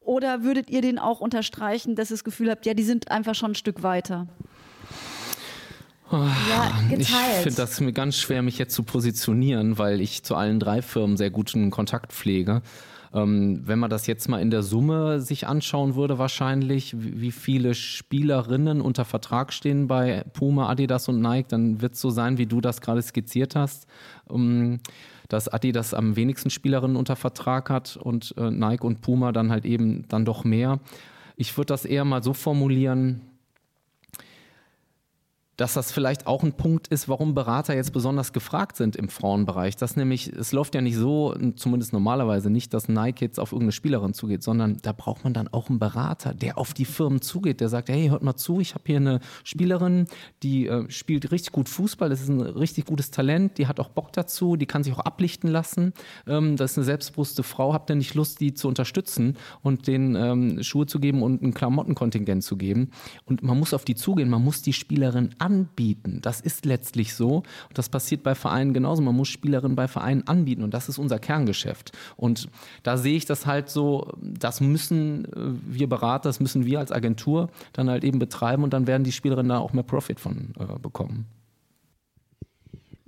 Oder würdet ihr den auch unterstreichen, dass ihr das Gefühl habt, ja, die sind einfach schon ein Stück weiter? Ja, geteilt. Ich finde das mir ganz schwer, mich jetzt zu positionieren, weil ich zu allen drei Firmen sehr guten Kontakt pflege. Ähm, wenn man das jetzt mal in der Summe sich anschauen würde, wahrscheinlich, wie viele Spielerinnen unter Vertrag stehen bei Puma, Adidas und Nike, dann wird es so sein, wie du das gerade skizziert hast. Ähm, dass Adidas am wenigsten Spielerinnen unter Vertrag hat und äh, Nike und Puma dann halt eben dann doch mehr. Ich würde das eher mal so formulieren, dass das vielleicht auch ein Punkt ist, warum Berater jetzt besonders gefragt sind im Frauenbereich. Das nämlich, es läuft ja nicht so, zumindest normalerweise nicht, dass Nike jetzt auf irgendeine Spielerin zugeht, sondern da braucht man dann auch einen Berater, der auf die Firmen zugeht, der sagt, hey, hört mal zu, ich habe hier eine Spielerin, die äh, spielt richtig gut Fußball, das ist ein richtig gutes Talent, die hat auch Bock dazu, die kann sich auch ablichten lassen, ähm, das ist eine selbstbewusste Frau, habt ihr nicht Lust, die zu unterstützen und den ähm, Schuhe zu geben und ein Klamottenkontingent zu geben. Und man muss auf die zugehen, man muss die Spielerin an anbieten. Das ist letztlich so. Und das passiert bei Vereinen genauso. Man muss Spielerinnen bei Vereinen anbieten. Und das ist unser Kerngeschäft. Und da sehe ich das halt so, das müssen äh, wir Berater, das müssen wir als Agentur dann halt eben betreiben. Und dann werden die Spielerinnen da auch mehr Profit von äh, bekommen.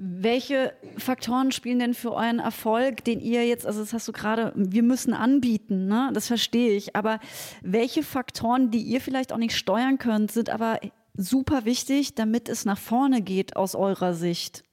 Welche Faktoren spielen denn für euren Erfolg, den ihr jetzt, also das hast du gerade, wir müssen anbieten, ne? das verstehe ich, aber welche Faktoren, die ihr vielleicht auch nicht steuern könnt, sind aber super wichtig, damit es nach vorne geht aus eurer Sicht?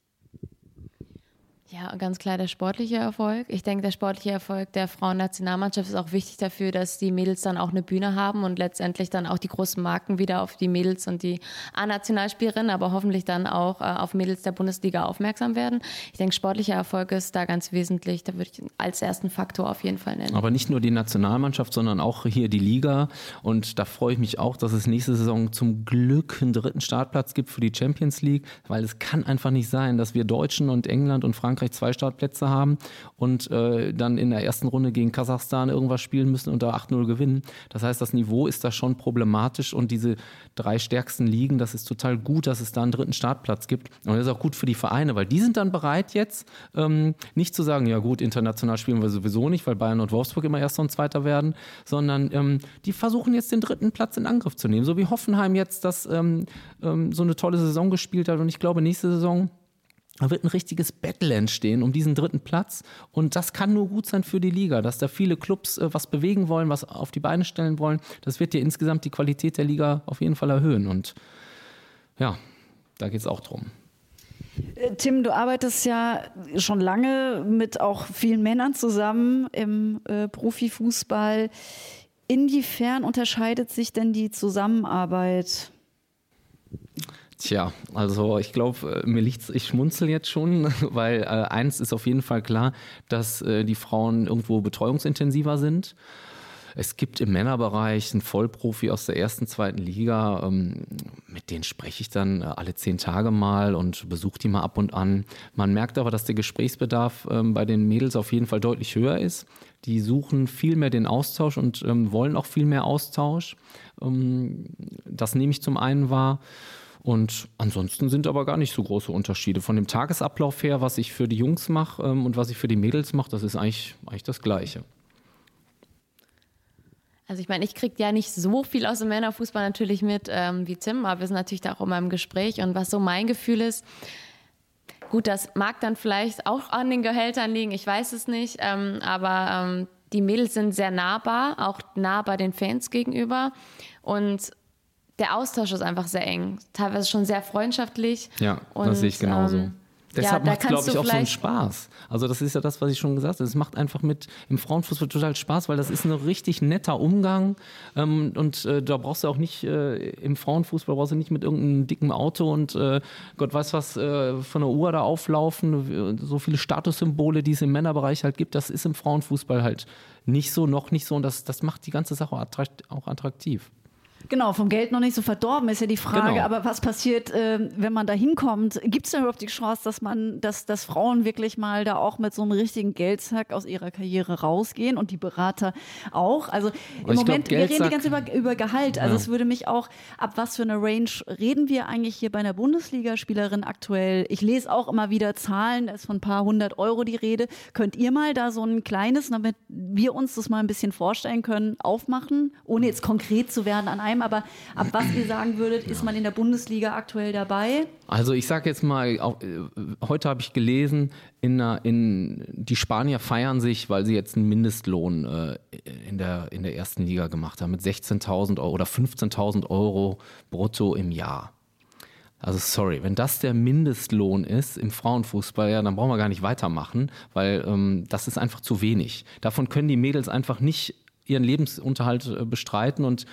Ja, ganz klar der sportliche Erfolg. Ich denke, der sportliche Erfolg der Frauennationalmannschaft ist auch wichtig dafür, dass die Mädels dann auch eine Bühne haben und letztendlich dann auch die großen Marken wieder auf die Mädels und die A-Nationalspielerinnen, aber hoffentlich dann auch äh, auf Mädels der Bundesliga aufmerksam werden. Ich denke, sportlicher Erfolg ist da ganz wesentlich. Da würde ich als ersten Faktor auf jeden Fall nennen. Aber nicht nur die Nationalmannschaft, sondern auch hier die Liga. Und da freue ich mich auch, dass es nächste Saison zum Glück einen dritten Startplatz gibt für die Champions League, weil es kann einfach nicht sein, dass wir Deutschen und England und Frankreich Frankreich zwei Startplätze haben und äh, dann in der ersten Runde gegen Kasachstan irgendwas spielen müssen und da 8-0 gewinnen. Das heißt, das Niveau ist da schon problematisch und diese drei stärksten Ligen, das ist total gut, dass es da einen dritten Startplatz gibt. Und das ist auch gut für die Vereine, weil die sind dann bereit jetzt ähm, nicht zu sagen, ja gut, international spielen wir sowieso nicht, weil Bayern und Wolfsburg immer erster und zweiter werden, sondern ähm, die versuchen jetzt den dritten Platz in Angriff zu nehmen. So wie Hoffenheim jetzt das ähm, ähm so eine tolle Saison gespielt hat und ich glaube nächste Saison da wird ein richtiges Battle entstehen um diesen dritten Platz. Und das kann nur gut sein für die Liga, dass da viele Clubs äh, was bewegen wollen, was auf die Beine stellen wollen. Das wird ja insgesamt die Qualität der Liga auf jeden Fall erhöhen. Und ja, da geht es auch drum. Äh, Tim, du arbeitest ja schon lange mit auch vielen Männern zusammen im äh, Profifußball. Inwiefern unterscheidet sich denn die Zusammenarbeit? Tja, also ich glaube, äh, mir liegt's, ich schmunzel jetzt schon, *laughs* weil äh, eins ist auf jeden Fall klar, dass äh, die Frauen irgendwo betreuungsintensiver sind. Es gibt im Männerbereich einen Vollprofi aus der ersten, zweiten Liga, ähm, mit denen spreche ich dann äh, alle zehn Tage mal und besuche die mal ab und an. Man merkt aber, dass der Gesprächsbedarf ähm, bei den Mädels auf jeden Fall deutlich höher ist. Die suchen viel mehr den Austausch und ähm, wollen auch viel mehr Austausch. Ähm, das nehme ich zum einen wahr. Und ansonsten sind aber gar nicht so große Unterschiede. Von dem Tagesablauf her, was ich für die Jungs mache ähm, und was ich für die Mädels mache, das ist eigentlich, eigentlich das Gleiche. Also ich meine, ich kriege ja nicht so viel aus dem Männerfußball natürlich mit ähm, wie Tim, aber wir sind natürlich da auch immer im Gespräch. Und was so mein Gefühl ist, gut, das mag dann vielleicht auch an den Gehältern liegen, ich weiß es nicht, ähm, aber ähm, die Mädels sind sehr nahbar, auch nah bei den Fans gegenüber. Und der Austausch ist einfach sehr eng, teilweise schon sehr freundschaftlich. Ja, und, das sehe ich genauso. Ähm, Deshalb ja, macht es, glaube ich, auch so einen Spaß. Also das ist ja das, was ich schon gesagt habe. Es macht einfach mit im Frauenfußball total Spaß, weil das ist ein richtig netter Umgang. Ähm, und äh, da brauchst du auch nicht, äh, im Frauenfußball brauchst du nicht mit irgendeinem dicken Auto und äh, Gott weiß was äh, von der Uhr da auflaufen. So viele Statussymbole, die es im Männerbereich halt gibt, das ist im Frauenfußball halt nicht so, noch nicht so. Und das, das macht die ganze Sache auch attraktiv. Genau, vom Geld noch nicht so verdorben ist ja die Frage. Genau. Aber was passiert, äh, wenn man da hinkommt? Gibt es denn überhaupt die Chance, dass man, dass, dass Frauen wirklich mal da auch mit so einem richtigen Geldsack aus ihrer Karriere rausgehen und die Berater auch? Also im Moment, glaub, wir reden die ganze über, über Gehalt. Also ja. es würde mich auch, ab was für eine Range reden wir eigentlich hier bei einer Bundesligaspielerin aktuell? Ich lese auch immer wieder Zahlen, da ist von ein paar hundert Euro die Rede. Könnt ihr mal da so ein kleines, damit wir uns das mal ein bisschen vorstellen können, aufmachen, ohne jetzt konkret zu werden an einem, aber ab was ihr sagen würdet, ist man in der Bundesliga aktuell dabei? Also ich sage jetzt mal, auch, äh, heute habe ich gelesen, in, in, die Spanier feiern sich, weil sie jetzt einen Mindestlohn äh, in, der, in der ersten Liga gemacht haben mit 16.000 Euro oder 15.000 Euro brutto im Jahr. Also sorry, wenn das der Mindestlohn ist im Frauenfußball, ja, dann brauchen wir gar nicht weitermachen, weil ähm, das ist einfach zu wenig. Davon können die Mädels einfach nicht ihren Lebensunterhalt äh, bestreiten und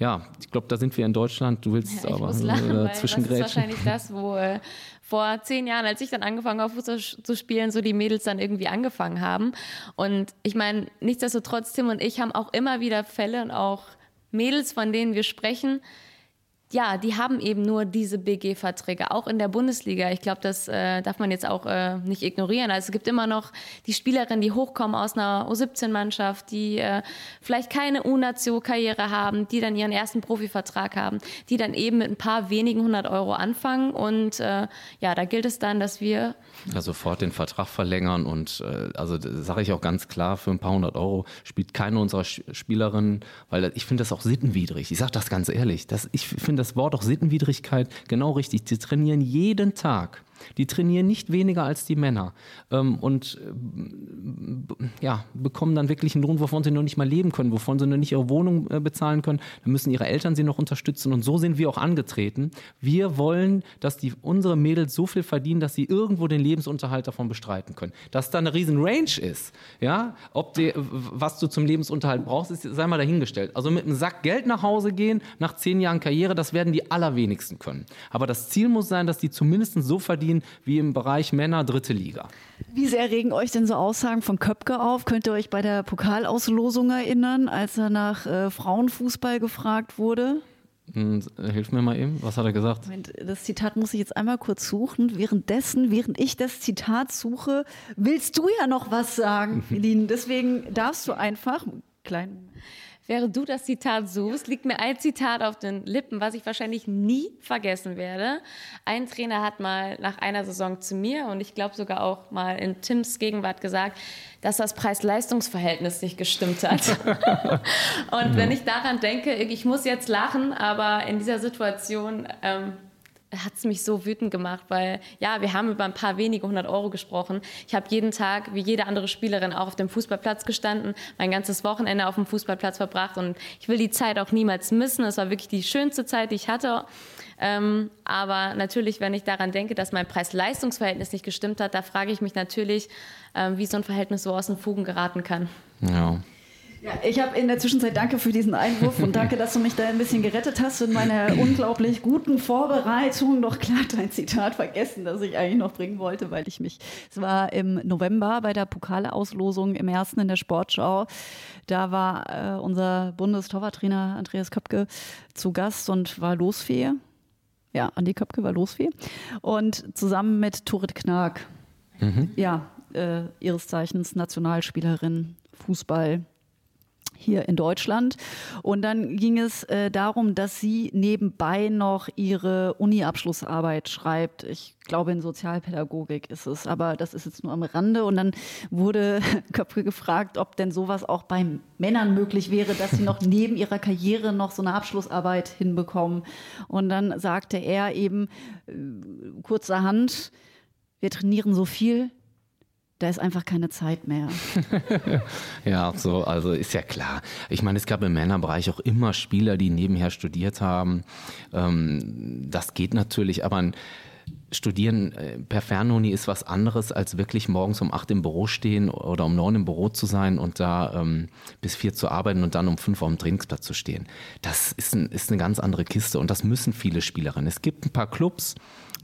ja, ich glaube, da sind wir in Deutschland. Du willst ja, aber lachen, äh, zwischengrätschen. Das ist wahrscheinlich das, wo äh, vor zehn Jahren, als ich dann angefangen habe, Fußball zu spielen, so die Mädels dann irgendwie angefangen haben. Und ich meine, nichtsdestotrotz, Tim und ich haben auch immer wieder Fälle und auch Mädels, von denen wir sprechen, ja, die haben eben nur diese BG-Verträge, auch in der Bundesliga. Ich glaube, das äh, darf man jetzt auch äh, nicht ignorieren. Also es gibt immer noch die Spielerinnen, die hochkommen aus einer U17-Mannschaft, die äh, vielleicht keine U-Nazio-Karriere haben, die dann ihren ersten Profivertrag haben, die dann eben mit ein paar wenigen hundert Euro anfangen. Und äh, ja, da gilt es dann, dass wir ja, sofort den Vertrag verlängern und äh, also sage ich auch ganz klar, für ein paar hundert Euro spielt keine unserer Spielerinnen, weil ich finde das auch sittenwidrig. Ich sage das ganz ehrlich. Das, ich finde das Wort auch Sittenwidrigkeit genau richtig. Sie trainieren jeden Tag Die trainieren nicht weniger als die Männer ähm, und äh, ja, bekommen dann wirklich einen Lohn, wovon sie noch nicht mal leben können, wovon sie noch nicht ihre Wohnung äh, bezahlen können. Dann müssen ihre Eltern sie noch unterstützen und so sind wir auch angetreten. Wir wollen, dass die, unsere Mädels so viel verdienen, dass sie irgendwo den Lebensunterhalt davon bestreiten können. Dass da eine riesen Range ist, ja, ob die, was du zum Lebensunterhalt brauchst, ist, sei mal dahingestellt. Also mit einem Sack Geld nach Hause gehen, nach zehn Jahren Karriere, das werden die allerwenigsten können. Aber das Ziel muss sein, dass die zumindest so verdienen wie im Bereich Männer dritte Liga. Wie sehr regen euch denn so Aussagen von Köpke auf? Könnt ihr euch bei der Pokalauslosung erinnern, als er nach äh, Frauenfußball gefragt wurde? Hm, hilf mir mal eben, was hat er gesagt? Moment, das Zitat muss ich jetzt einmal kurz suchen. Währenddessen, während ich das Zitat suche, willst du ja noch was sagen, *laughs* Feline. Deswegen darfst du einfach, klein. Während du das Zitat suchst, liegt mir ein Zitat auf den Lippen, was ich wahrscheinlich nie vergessen werde. Ein Trainer hat mal nach einer Saison zu mir und ich glaube sogar auch mal in Tims Gegenwart gesagt, dass das Preis-Leistungs-Verhältnis nicht gestimmt hat. *laughs* und wenn ich daran denke, ich muss jetzt lachen, aber in dieser Situation ähm, hat es mich so wütend gemacht, weil ja, wir haben über ein paar wenige hundert Euro gesprochen. Ich habe jeden Tag, wie jede andere Spielerin, auch auf dem Fußballplatz gestanden, mein ganzes Wochenende auf dem Fußballplatz verbracht und ich will die Zeit auch niemals missen. Es war wirklich die schönste Zeit, die ich hatte. Ähm, aber natürlich, wenn ich daran denke, dass mein Preis-Leistungs-Verhältnis nicht gestimmt hat, da frage ich mich natürlich, ähm, wie so ein Verhältnis so aus den Fugen geraten kann. Ja. Ja, ich habe in der Zwischenzeit danke für diesen Einwurf und danke, dass du mich da ein bisschen gerettet hast in meiner unglaublich guten Vorbereitung. Doch klar, dein Zitat vergessen, das ich eigentlich noch bringen wollte, weil ich mich, es war im November bei der Pokalauslosung im ersten in der Sportschau. Da war äh, unser Bundestorwarttrainer Andreas Köpke zu Gast und war Losfee. Ja, Andi Köpke war Losfee. Und zusammen mit Turit Knag, mhm. ja, äh, ihres Zeichens Nationalspielerin, Fußball, hier in Deutschland. Und dann ging es äh, darum, dass sie nebenbei noch ihre Uni-Abschlussarbeit schreibt. Ich glaube, in Sozialpädagogik ist es, aber das ist jetzt nur am Rande. Und dann wurde *laughs* Köpfe gefragt, ob denn sowas auch bei Männern möglich wäre, dass sie noch *laughs* neben ihrer Karriere noch so eine Abschlussarbeit hinbekommen. Und dann sagte er eben äh, kurzerhand, wir trainieren so viel, da ist einfach keine Zeit mehr. *laughs* ja, so, also ist ja klar. Ich meine, es gab im Männerbereich auch immer Spieler, die nebenher studiert haben. Ähm, das geht natürlich, aber ein Studieren äh, per Fernuni ist was anderes, als wirklich morgens um acht im Büro stehen oder um neun im Büro zu sein und da ähm, bis vier zu arbeiten und dann um fünf auf dem Trainingsplatz zu stehen. Das ist, ein, ist eine ganz andere Kiste und das müssen viele Spielerinnen. Es gibt ein paar Clubs,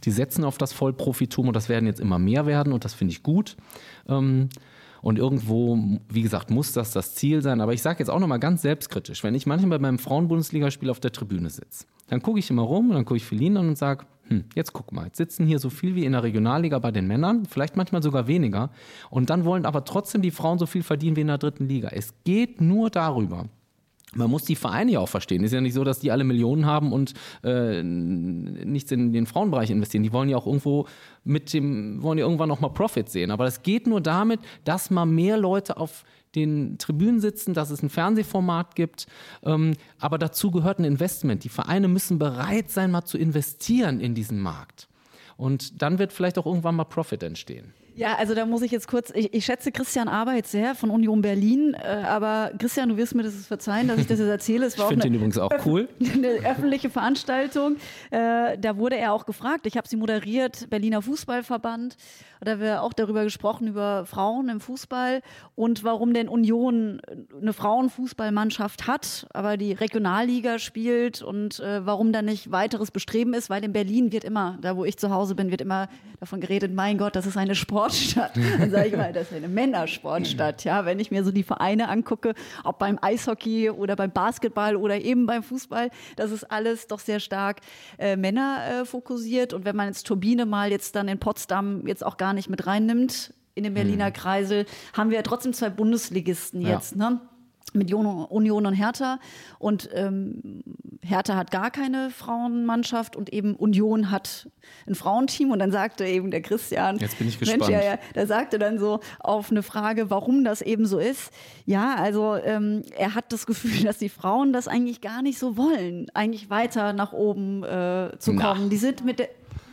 die setzen auf das Vollprofitum und das werden jetzt immer mehr werden und das finde ich gut. Ähm, und irgendwo, wie gesagt, muss das das Ziel sein. Aber ich sage jetzt auch nochmal ganz selbstkritisch, wenn ich manchmal bei meinem Frauenbundesligaspiel auf der Tribüne sitze, dann gucke ich immer rum und dann gucke ich Feline an und sage, hm, jetzt guck mal, jetzt sitzen hier so viel wie in der Regionalliga bei den Männern, vielleicht manchmal sogar weniger. Und dann wollen aber trotzdem die Frauen so viel verdienen wie in der dritten Liga. Es geht nur darüber, man muss die Vereine ja auch verstehen. Es ist ja nicht so, dass die alle Millionen haben und äh, nichts in den Frauenbereich investieren. Die wollen ja auch irgendwo mit dem, wollen ja irgendwann noch mal Profit sehen. Aber es geht nur damit, dass mal mehr Leute auf den Tribünen sitzen, dass es ein Fernsehformat gibt. Ähm, aber dazu gehört ein Investment. Die Vereine müssen bereit sein, mal zu investieren in diesen Markt. Und dann wird vielleicht auch irgendwann mal Profit entstehen. Ja, also da muss ich jetzt kurz, ich, ich schätze Christian Arbeit sehr von Union Berlin, äh, aber Christian, du wirst mir das verzeihen, dass ich das jetzt erzähle. Es war ich finde ihn übrigens auch cool. *laughs* Eine öffentliche Veranstaltung. Äh, da wurde er auch gefragt. Ich habe sie moderiert, Berliner Fußballverband. Da haben wir auch darüber gesprochen, über Frauen im Fußball und warum denn Union eine Frauenfußballmannschaft hat, aber die Regionalliga spielt und äh, warum da nicht weiteres Bestreben ist, weil in Berlin wird immer, da wo ich zu Hause bin, wird immer davon geredet, mein Gott, das ist eine Sport Sportstadt. *laughs* Dann sage ich mal, das ist eine Männersportstadt. Ja, wenn ich mir so die Vereine angucke, ob beim Eishockey oder beim Basketball oder eben beim Fußball, das ist alles doch sehr stark äh, Männer äh, fokussiert. Und wenn man jetzt Turbine mal jetzt dann in Potsdam jetzt auch gar nicht mit reinnimmt, in den Berliner mhm. Kreisel, haben wir ja trotzdem zwei Bundesligisten jetzt. Ja. Ne? Mit Union und Hertha. Und ähm, Hertha hat gar keine Frauenmannschaft und eben Union hat ein Frauenteam. Und dann sagte eben der Christian, jetzt bin ich gespannt. Mensch, ja, ja, der sagte dann so auf eine Frage, warum das eben so ist. Ja, also ähm, er hat das Gefühl, *laughs* dass die Frauen das eigentlich gar nicht so wollen, eigentlich weiter nach oben äh, zu kommen. Na. Die sind mit der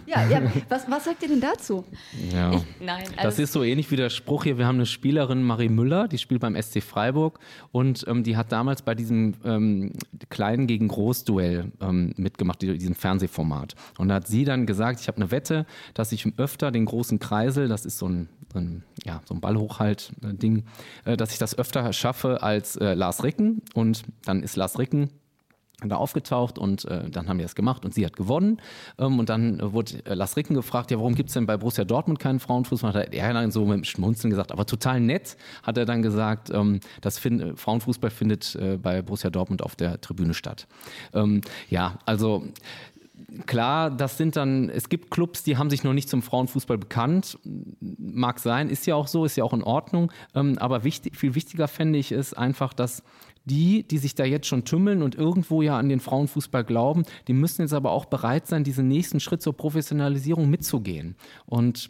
Ja, ja. Was, was sagt ihr denn dazu? Ja. Ich, nein, also Das ist so ähnlich wie der Spruch hier. Wir haben eine Spielerin, Marie Müller, die spielt beim SC Freiburg und ähm, die hat damals bei diesem ähm, Klein gegen Groß-Duell ähm, mitgemacht, die- diesem Fernsehformat. Und da hat sie dann gesagt, ich habe eine Wette, dass ich öfter den großen Kreisel, das ist so ein, ein, ja, so ein Ballhochhalt-Ding, äh, dass ich das öfter schaffe als äh, Lars Ricken. Und dann ist Lars Ricken da aufgetaucht und äh, dann haben wir es gemacht und sie hat gewonnen. Ähm, und dann äh, wurde äh, Lars Ricken gefragt, ja, warum gibt es denn bei Borussia Dortmund keinen Frauenfußball? Hat er dann so mit dem Schmunzeln gesagt, aber total nett, hat er dann gesagt, ähm, das fin äh, Frauenfußball findet äh, bei Borussia Dortmund auf der Tribüne statt. Ähm, ja, also klar, das sind dann, es gibt Clubs, die haben sich noch nicht zum Frauenfußball bekannt. Mag sein, ist ja auch so, ist ja auch in Ordnung. Ähm, aber wichtig, viel wichtiger fände ich es einfach, dass die, die sich da jetzt schon tümmeln und irgendwo ja an den Frauenfußball glauben, die müssen jetzt aber auch bereit sein, diesen nächsten Schritt zur Professionalisierung mitzugehen. Und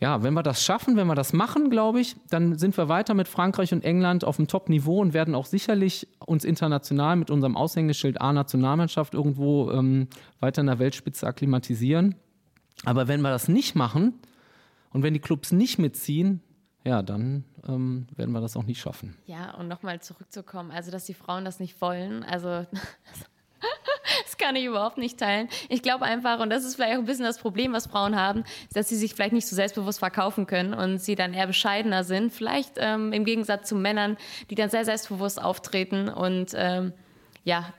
ja, wenn wir das schaffen, wenn wir das machen, glaube ich, dann sind wir weiter mit Frankreich und England auf dem Top-Niveau und werden auch sicherlich uns international mit unserem Aushängeschild A-Nationalmannschaft irgendwo ähm, weiter in der Weltspitze akklimatisieren. Aber wenn wir das nicht machen und wenn die Clubs nicht mitziehen, ja, dann ähm, werden wir das auch nicht schaffen. Ja, und nochmal zurückzukommen, also dass die Frauen das nicht wollen, also *laughs* das kann ich überhaupt nicht teilen. Ich glaube einfach, und das ist vielleicht auch ein bisschen das Problem, was Frauen haben, dass sie sich vielleicht nicht so selbstbewusst verkaufen können und sie dann eher bescheidener sind. Vielleicht ähm, im Gegensatz zu Männern, die dann sehr selbstbewusst auftreten und ähm, ja,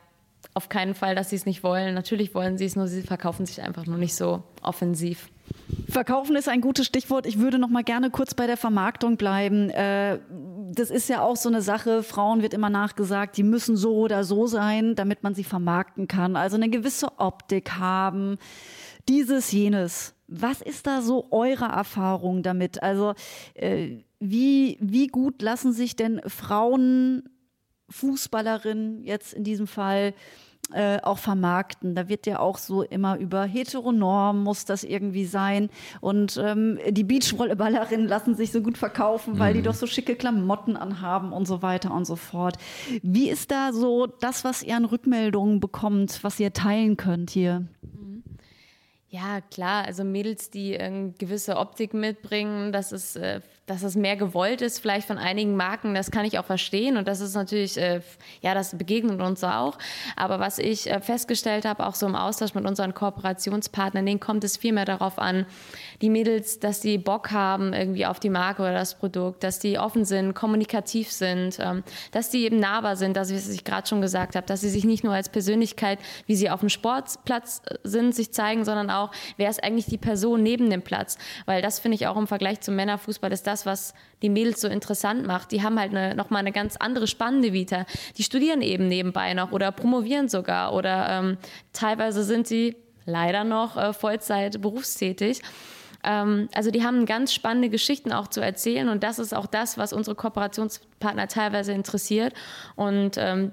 auf keinen Fall, dass sie es nicht wollen. Natürlich wollen sie es, nur sie verkaufen sich einfach nur nicht so offensiv. Verkaufen ist ein gutes Stichwort. Ich würde noch mal gerne kurz bei der Vermarktung bleiben. Äh, das ist ja auch so eine Sache. Frauen wird immer nachgesagt, die müssen so oder so sein, damit man sie vermarkten kann. Also eine gewisse Optik haben, dieses, jenes. Was ist da so eure Erfahrung damit? Also äh, wie, wie gut lassen sich denn Frauen, Fußballerinnen jetzt in diesem Fall, äh, auch vermarkten. Da wird ja auch so immer über Heteronorm muss das irgendwie sein. Und ähm, die Beachvolleyballerinnen lassen sich so gut verkaufen, weil die doch so schicke Klamotten anhaben und so weiter und so fort. Wie ist da so das, was ihr an Rückmeldungen bekommt, was ihr teilen könnt hier? Ja, klar, also Mädels, die eine gewisse Optik mitbringen, dass es, äh, dass es mehr gewollt ist, vielleicht von einigen Marken, das kann ich auch verstehen und das ist natürlich, äh, ja, das begegnet uns auch. Aber was ich äh, festgestellt habe, auch so im Austausch mit unseren Kooperationspartnern, denen kommt es viel mehr darauf an, die Mädels, dass die Bock haben irgendwie auf die Marke oder das Produkt, dass die offen sind, kommunikativ sind, ähm, dass die eben nahbar sind, das, was ich gerade schon gesagt habe, dass sie sich nicht nur als Persönlichkeit, wie sie auf dem Sportplatz äh, sind, sich zeigen, sondern auch, wer ist eigentlich die Person neben dem Platz? Weil das finde ich auch im Vergleich zum Männerfußball ist das, was die Mädels so interessant macht. Die haben halt eine, nochmal eine ganz andere spannende Vita. Die studieren eben nebenbei noch oder promovieren sogar oder ähm, teilweise sind sie leider noch äh, Vollzeit berufstätig. Ähm, also die haben ganz spannende Geschichten auch zu erzählen und das ist auch das, was unsere Kooperationspartner teilweise interessiert und ähm,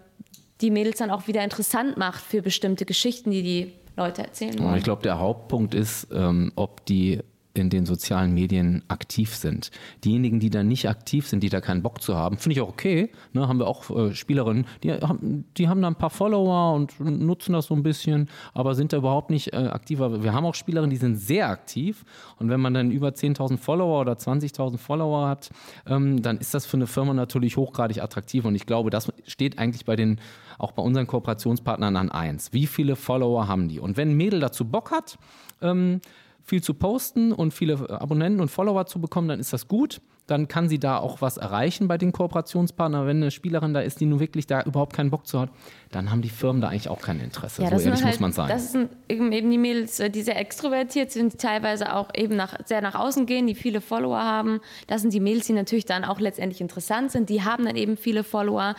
die Mädels dann auch wieder interessant macht für bestimmte Geschichten, die die Leute erzählen wollen. ich glaube, der Hauptpunkt ist, ähm, ob die in den sozialen Medien aktiv sind. Diejenigen, die da nicht aktiv sind, die da keinen Bock zu haben, finde ich auch okay. Ne, haben wir auch äh, Spielerinnen, die haben, die haben da ein paar Follower und nutzen das so ein bisschen, aber sind da überhaupt nicht äh, aktiver. Wir haben auch Spielerinnen, die sind sehr aktiv und wenn man dann über 10.000 Follower oder 20.000 Follower hat, ähm, dann ist das für eine Firma natürlich hochgradig attraktiv und ich glaube, das steht eigentlich bei den, auch bei unseren Kooperationspartnern an eins. Wie viele Follower haben die? Und wenn ein Mädel dazu Bock hat, ähm, viel zu posten und viele Abonnenten und Follower zu bekommen, dann ist das gut. Dann kann sie da auch was erreichen bei den Kooperationspartnern. Wenn eine Spielerin da ist, die nun wirklich da überhaupt keinen Bock zu hat, dann haben die Firmen da eigentlich auch kein Interesse. so das ehrlich sind muss halt, man sein. Das sind eben eben die Mädels, äh, die sehr extrovertiert sind, die teilweise auch eben nach, sehr nach außen gehen, die viele Follower haben. Das sind die Mädels, die natürlich dann auch letztendlich interessant sind. Die haben dann eben viele Follower.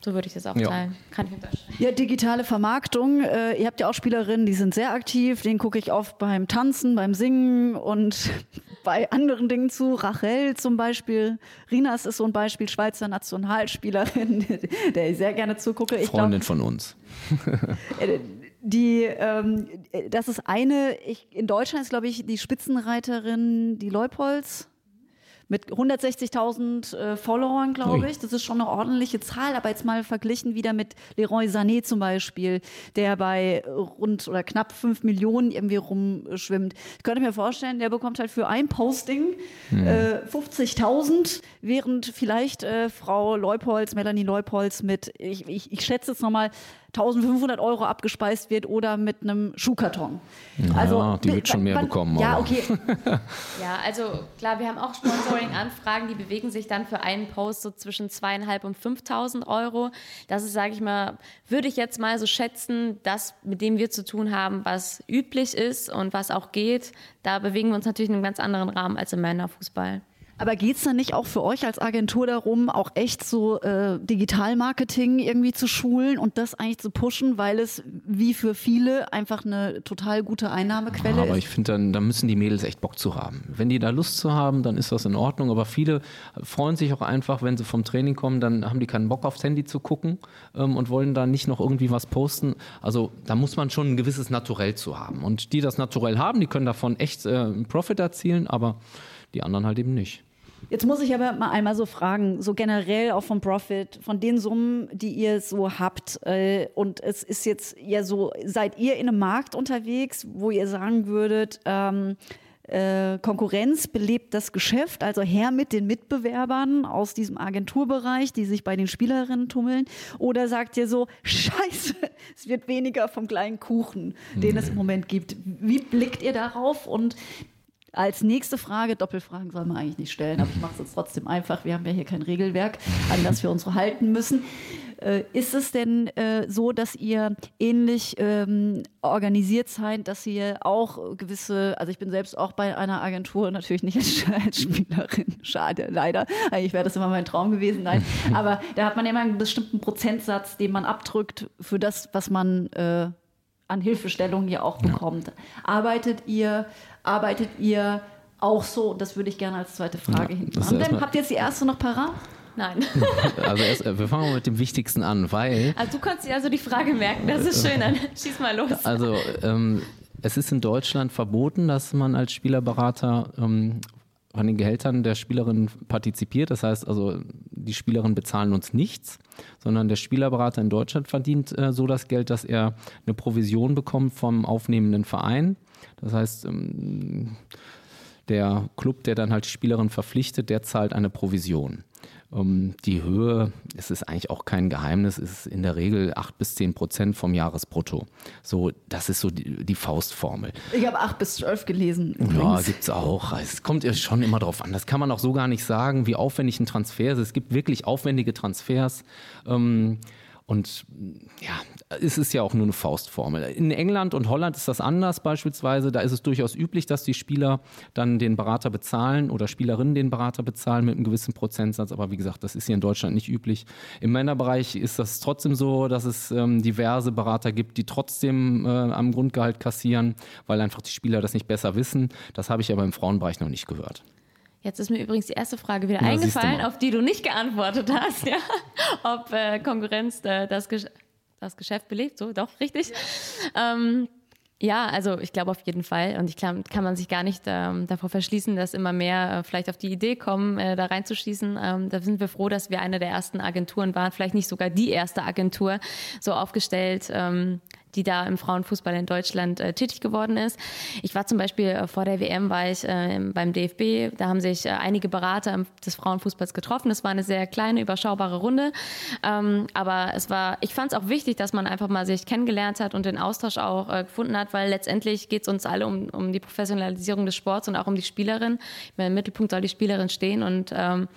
So würde ich das auch Ja. teilen. Kann ich unterschreiben. Ja, digitale Vermarktung. Äh, ihr habt ja auch Spielerinnen, die sind sehr aktiv. Den gucke ich oft beim Tanzen, beim Singen und *laughs* bei anderen Dingen zu. Rachel zum Beispiel. Rinas ist so ein Beispiel, Schweizer Nationalspielerin, *laughs* der ich sehr gerne zugucke. Ich glaub, Freundin von uns. *laughs* äh, die, ähm, äh, das ist eine, ich, in Deutschland ist, glaube ich, die Spitzenreiterin, die Leupolz. Mit 160.000 äh, Followern, glaube ich. Das ist schon eine ordentliche Zahl, aber jetzt mal verglichen wieder mit Leroy Sané zum Beispiel, der bei rund oder knapp 5 Millionen irgendwie rumschwimmt. Ich könnte mir vorstellen, der bekommt halt für ein Posting hm. äh, 50.000, während vielleicht äh, Frau Leupolz, Melanie Leupolz mit, ich, ich, ich schätze es nochmal, 1500 Euro abgespeist wird oder mit einem Schuhkarton. Ja, also die wird schon mehr wann, bekommen. Ja, okay. *laughs* ja, also klar, wir haben auch Sponsoring-Anfragen, die bewegen sich dann für einen Post so zwischen zweieinhalb und 5000 Euro. Das ist, sage ich mal, würde ich jetzt mal so schätzen, das, mit dem wir zu tun haben, was üblich ist und was auch geht. Da bewegen wir uns natürlich in einem ganz anderen Rahmen als im Männerfußball. Aber geht es dann nicht auch für euch als Agentur darum, auch echt so äh, Digitalmarketing irgendwie zu schulen und das eigentlich zu pushen, weil es wie für viele einfach eine total gute Einnahmequelle aber ist? Aber ich finde, dann, dann müssen die Mädels echt Bock zu haben. Wenn die da Lust zu haben, dann ist das in Ordnung. Aber viele freuen sich auch einfach, wenn sie vom Training kommen, dann haben die keinen Bock aufs Handy zu gucken ähm, und wollen da nicht noch irgendwie was posten. Also da muss man schon ein gewisses Naturell zu haben. Und die das Naturell haben, die können davon echt äh, einen Profit erzielen, aber die anderen halt eben nicht. Jetzt muss ich aber mal einmal so fragen, so generell auch vom Profit, von den Summen, die ihr so habt. Äh, und es ist jetzt ja so, seid ihr in einem Markt unterwegs, wo ihr sagen würdet, ähm, äh, Konkurrenz belebt das Geschäft, also her mit den Mitbewerbern aus diesem Agenturbereich, die sich bei den Spielerinnen tummeln? Oder sagt ihr so, *laughs* scheiße, es wird weniger vom kleinen Kuchen, den mhm. es im Moment gibt? Wie blickt ihr darauf? Und als nächste Frage, Doppelfragen soll man eigentlich nicht stellen, aber ich mache es jetzt trotzdem einfach. Wir haben ja hier kein Regelwerk, an das wir uns halten müssen. Äh, ist es denn äh, so, dass ihr ähnlich ähm, organisiert seid, dass ihr auch gewisse, also ich bin selbst auch bei einer Agentur, natürlich nicht als, als Spielerin, schade, leider. Eigentlich wäre das immer mein Traum gewesen, nein. Aber da hat man immer einen bestimmten Prozentsatz, den man abdrückt für das, was man äh, an Hilfestellung hier auch bekommt. Arbeitet ihr arbeitet ihr auch so? Das würde ich gerne als zweite Frage ja, hinten an. Habt ihr jetzt die erste noch parat? Nein. *laughs* Also erst, äh, wir fangen mal mit dem Wichtigsten an, weil. Also du kannst dir also die Frage merken, das ist schön, dann *laughs* schieß mal los. Also ähm, es ist in Deutschland verboten, dass man als Spielerberater ähm, von den Gehältern der Spielerin partizipiert. Das heißt also, die Spielerinnen bezahlen uns nichts, sondern der Spielerberater in Deutschland verdient äh, so das Geld, dass er eine Provision bekommt vom aufnehmenden Verein. Das heißt, ähm, der Club, der dann halt die Spielerin verpflichtet, der zahlt eine Provision. Ähm, die Höhe, es ist eigentlich auch kein Geheimnis, ist in der Regel 8 bis 10 Prozent vom Jahresbrutto. So, das ist so die, die Faustformel. Ich habe 8 bis 12 gelesen. Übrigens. Ja, gibt es auch. Es kommt ja schon immer drauf an. Das kann man auch so gar nicht sagen, wie aufwendig ein Transfer ist. Es gibt wirklich aufwendige Transfers. Ähm, und ja, es ist ja auch nur eine Faustformel. In England und Holland ist das anders beispielsweise. Da ist es durchaus üblich, dass die Spieler dann den Berater bezahlen oder Spielerinnen den Berater bezahlen mit einem gewissen Prozentsatz. Aber wie gesagt, das ist hier in Deutschland nicht üblich. Im Männerbereich ist das trotzdem so, dass es ähm, diverse Berater gibt, die trotzdem äh, am Grundgehalt kassieren, weil einfach die Spieler das nicht besser wissen. Das habe ich aber im Frauenbereich noch nicht gehört. Jetzt ist mir übrigens die erste Frage wieder Na, eingefallen, auf die du nicht geantwortet hast, ja. *laughs* Ob äh, Konkurrenz äh, das, Gesch das Geschäft belebt, so doch, richtig. Ja, ähm, ja also ich glaube auf jeden Fall. Und ich glaube, kann man sich gar nicht ähm, davor verschließen, dass immer mehr äh, vielleicht auf die Idee kommen, äh, da reinzuschießen. Ähm, da sind wir froh, dass wir eine der ersten Agenturen waren, vielleicht nicht sogar die erste Agentur so aufgestellt, ähm, die da im Frauenfußball in Deutschland äh, tätig geworden ist. Ich war zum Beispiel äh, vor der WM war ich äh, beim DFB. Da haben sich äh, einige Berater des Frauenfußballs getroffen. Es war eine sehr kleine, überschaubare Runde. Ähm, aber es war, ich fand es auch wichtig, dass man einfach mal sich kennengelernt hat und den Austausch auch äh, gefunden hat, weil letztendlich geht es uns alle um, um die Professionalisierung des Sports und auch um die Spielerin. Im Mittelpunkt soll die Spielerin stehen und ähm,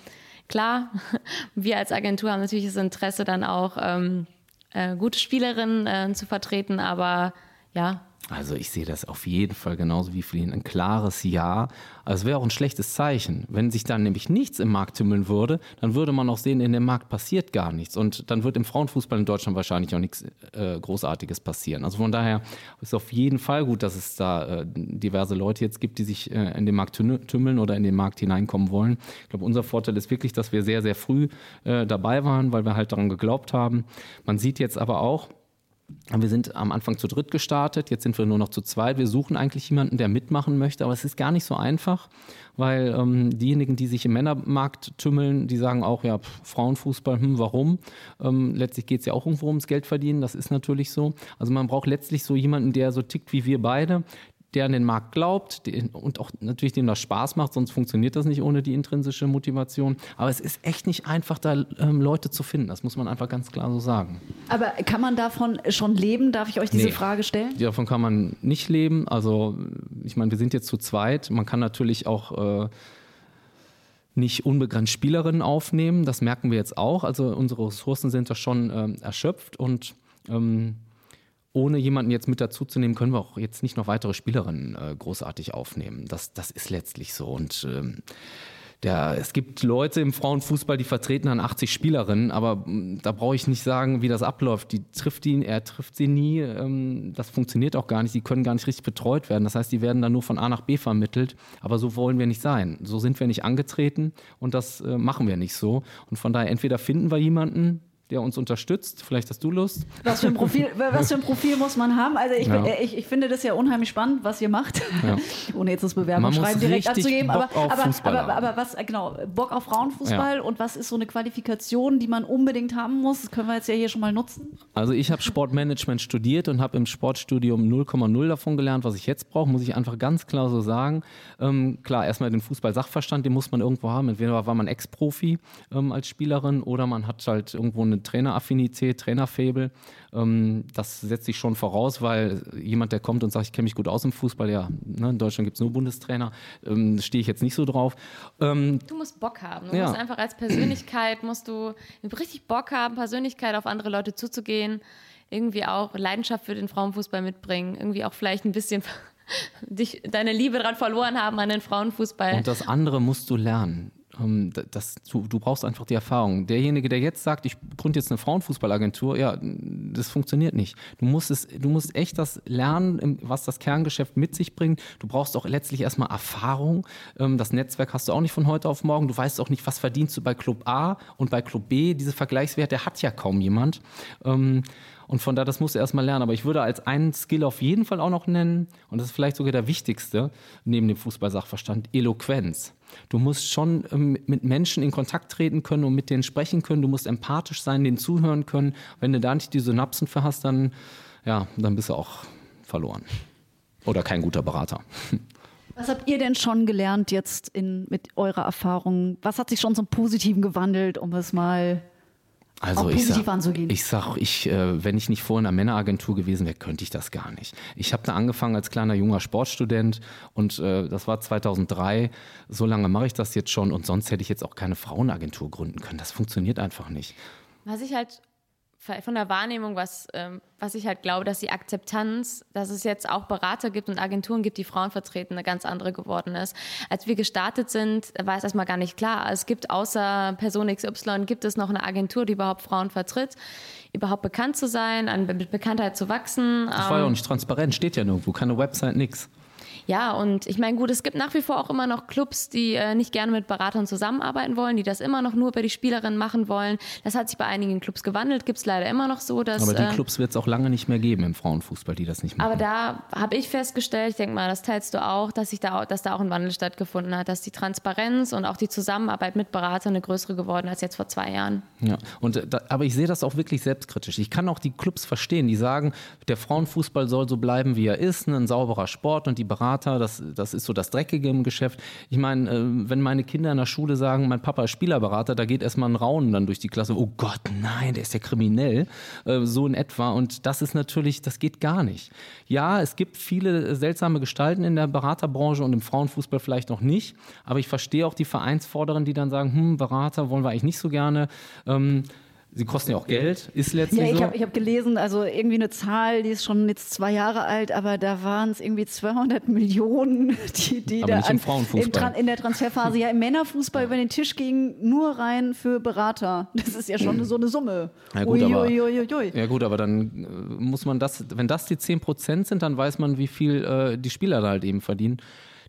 klar, *laughs* wir als Agentur haben natürlich das Interesse dann auch ähm, äh, gute Spielerin äh, zu vertreten, aber ja, also ich sehe das auf jeden Fall genauso wie Fliehen. Ein klares Ja. Also es wäre auch ein schlechtes Zeichen. Wenn sich dann nämlich nichts im Markt tümmeln würde, dann würde man auch sehen, in dem Markt passiert gar nichts. Und dann wird im Frauenfußball in Deutschland wahrscheinlich auch nichts äh, Großartiges passieren. Also von daher ist es auf jeden Fall gut, dass es da äh, diverse Leute jetzt gibt, die sich äh, in den Markt tümmeln oder in den Markt hineinkommen wollen. Ich glaube, unser Vorteil ist wirklich, dass wir sehr, sehr früh äh, dabei waren, weil wir halt daran geglaubt haben. Man sieht jetzt aber auch, wir sind am Anfang zu dritt gestartet, jetzt sind wir nur noch zu zweit. Wir suchen eigentlich jemanden, der mitmachen möchte, aber es ist gar nicht so einfach, weil ähm, diejenigen, die sich im Männermarkt tümmeln, die sagen auch, ja, pff, Frauenfußball, hm, warum? Ähm, letztlich geht es ja auch irgendwo ums Geld verdienen, das ist natürlich so. Also man braucht letztlich so jemanden, der so tickt wie wir beide, der an den Markt glaubt und auch natürlich dem das Spaß macht, sonst funktioniert das nicht ohne die intrinsische Motivation. Aber es ist echt nicht einfach, da ähm, Leute zu finden. Das muss man einfach ganz klar so sagen. Aber kann man davon schon leben? Darf ich euch diese Nee. Frage stellen? Davon kann man nicht leben. Also ich meine, wir sind jetzt zu zweit. Man kann natürlich auch äh, nicht unbegrenzt Spielerinnen aufnehmen. Das merken wir jetzt auch. Also unsere Ressourcen sind da schon ähm, erschöpft und ähm, ohne jemanden jetzt mit dazuzunehmen, können wir auch jetzt nicht noch weitere Spielerinnen äh, großartig aufnehmen. Das, das ist letztlich so. Und ähm, der, es gibt Leute im Frauenfußball, die vertreten dann 80 Spielerinnen, aber mh, da brauche ich nicht sagen, wie das abläuft. Die trifft ihn, er trifft sie nie. Ähm, das funktioniert auch gar nicht. Die können gar nicht richtig betreut werden. Das heißt, die werden dann nur von A nach B vermittelt. Aber so wollen wir nicht sein. So sind wir nicht angetreten und das äh, machen wir nicht so. Und von daher entweder finden wir jemanden, der uns unterstützt. Vielleicht hast du Lust. Was für ein Profil, *laughs* was für ein Profil muss man haben? Also ich, Ja. ich, ich finde das ja unheimlich spannend, was ihr macht. Ja. *laughs* Ohne jetzt das Bewerbungsschreiben direkt abzugeben. Aber, aber, aber, aber was, äh, genau, Bock auf Frauenfußball und was ist so eine Qualifikation, die man unbedingt haben muss? Das können wir jetzt ja hier schon mal nutzen. Also ich habe Sportmanagement *laughs* studiert und habe im Sportstudium 0,0 davon gelernt, was ich jetzt brauche, muss ich einfach ganz klar so sagen. Ähm, klar, erstmal den Fußball-Sachverstand, den muss man irgendwo haben. Entweder war man Ex-Profi ähm, als Spielerin oder man hat halt irgendwo eine Traineraffinität, Trainerfabel. Ähm, das setzt sich schon voraus, weil jemand, der kommt und sagt, ich kenne mich gut aus im Fußball, ja, ne, in Deutschland gibt es nur Bundestrainer, ähm, stehe ich jetzt nicht so drauf. Ähm, Du musst Bock haben. Du Ja. musst einfach als Persönlichkeit, musst du richtig Bock haben, Persönlichkeit auf andere Leute zuzugehen, irgendwie auch Leidenschaft für den Frauenfußball mitbringen, irgendwie auch vielleicht ein bisschen *laughs* dich, deine Liebe dran verloren haben an den Frauenfußball. Und das andere musst du lernen. Ähm, Das, du, du brauchst einfach die Erfahrung. Derjenige, der jetzt sagt, ich gründe jetzt eine Frauenfußballagentur, ja, das funktioniert nicht. Du musst, es, du musst echt das lernen, was das Kerngeschäft mit sich bringt. Du brauchst auch letztlich erstmal Erfahrung. Ähm, Das Netzwerk hast du auch nicht von heute auf morgen. Du weißt auch nicht, was verdienst du bei Club A und bei Club B. Diese Vergleichswerte hat ja kaum jemand. Und von da, das musst du erstmal lernen. Aber ich würde als einen Skill auf jeden Fall auch noch nennen, und das ist vielleicht sogar der wichtigste, neben dem Fußballsachverstand, Eloquenz. Du musst schon ähm, mit Menschen in Kontakt treten können und mit denen sprechen können. Du musst empathisch sein, denen zuhören können. Wenn du da nicht die Synapsen für hast, dann, ja, dann bist du auch verloren. Oder kein guter Berater. *laughs* Was habt ihr denn schon gelernt jetzt in, mit eurer Erfahrung? Was hat sich schon zum Positiven gewandelt, um es mal Also Auch ich sag, anzugehen. ich sag, ich, äh, wenn ich nicht vorher in einer Männeragentur gewesen wäre, könnte ich das gar nicht. Ich habe da angefangen als kleiner junger Sportstudent und äh, das war 2003. So lange mache ich das jetzt schon und sonst hätte ich jetzt auch keine Frauenagentur gründen können. Das funktioniert einfach nicht. Was ich halt von der Wahrnehmung, was, ähm, was ich halt glaube, dass die Akzeptanz, dass es jetzt auch Berater gibt und Agenturen gibt, die Frauen vertreten, eine ganz andere geworden ist. Als wir gestartet sind, war es erstmal gar nicht klar. Es gibt außer Person XY, gibt es noch eine Agentur, die überhaupt Frauen vertritt, überhaupt bekannt zu sein, an Be Bekanntheit zu wachsen. Das war ja auch Ähm, nicht transparent, steht ja nirgendwo, keine Website, nix. Ja, und ich meine, gut, es gibt nach wie vor auch immer noch Clubs, die äh, nicht gerne mit Beratern zusammenarbeiten wollen, die das immer noch nur bei die Spielerinnen machen wollen. Das hat sich bei einigen Clubs gewandelt, gibt es leider immer noch so, dass. Aber die äh, Clubs wird es auch lange nicht mehr geben im Frauenfußball, die das nicht machen. aber da habe ich festgestellt, ich denke mal, das teilst du auch, dass, sich da, auch- dass da auch ein Wandel stattgefunden hat, dass die Transparenz und auch die Zusammenarbeit mit Beratern eine größere geworden als jetzt vor zwei Jahren. Ja, und äh, da, aber ich sehe das auch wirklich selbstkritisch. Ich kann auch die Clubs verstehen, die sagen, der Frauenfußball soll so bleiben, wie er ist, ne, ein sauberer Sport und die Berater, das, das ist so das Dreckige im Geschäft. Ich meine, äh, wenn meine Kinder in der Schule sagen, mein Papa ist Spielerberater, da geht erstmal ein Raunen dann durch die Klasse. Oh Gott, nein, der ist ja kriminell, äh, so in etwa. Und das ist natürlich, das geht gar nicht. Ja, es gibt viele seltsame Gestalten in der Beraterbranche und im Frauenfußball vielleicht noch nicht, aber ich verstehe auch die Vereinsvorderen, die dann sagen, hm, Berater wollen wir eigentlich nicht so gerne. Ähm, sie kosten ja auch Geld, ist letztlich Ja, ich so. habe hab gelesen, also irgendwie eine Zahl, die ist schon jetzt zwei Jahre alt, aber da waren es irgendwie 200 Millionen, *laughs* die, die Aber da im Tran- in der Transferphase ja im Männerfußball über den Tisch gingen, nur rein für Berater. Das ist ja schon so eine Summe. Ja, gut, aber-. Ja gut, aber dann äh, muss man das, wenn das die 10% sind, dann weiß man, wie viel äh, die Spieler da halt eben verdienen.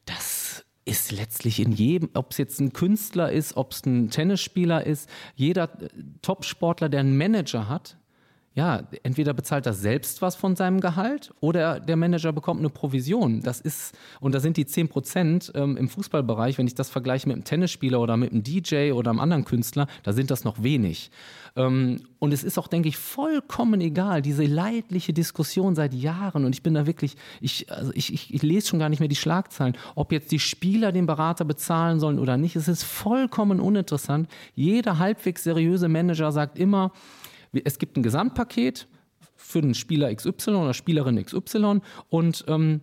Das ist letztlich in jedem, ob es jetzt ein Künstler ist, ob es ein Tennisspieler ist, jeder äh, Top-Sportler, der einen Manager hat, ja, entweder bezahlt er selbst was von seinem Gehalt oder der Manager bekommt eine Provision. Das ist, und da sind die 10 Prozent ähm, im Fußballbereich, wenn ich das vergleiche mit einem Tennisspieler oder mit einem DJ oder einem anderen Künstler, da sind das noch wenig. Ähm, und es ist auch, denke ich, vollkommen egal, diese leidliche Diskussion seit Jahren. Und ich bin da wirklich, ich, also ich, ich, ich lese schon gar nicht mehr die Schlagzeilen, ob jetzt die Spieler den Berater bezahlen sollen oder nicht. Es ist vollkommen uninteressant. Jeder halbwegs seriöse Manager sagt immer, es gibt ein Gesamtpaket für den Spieler XY oder Spielerin XY und ähm,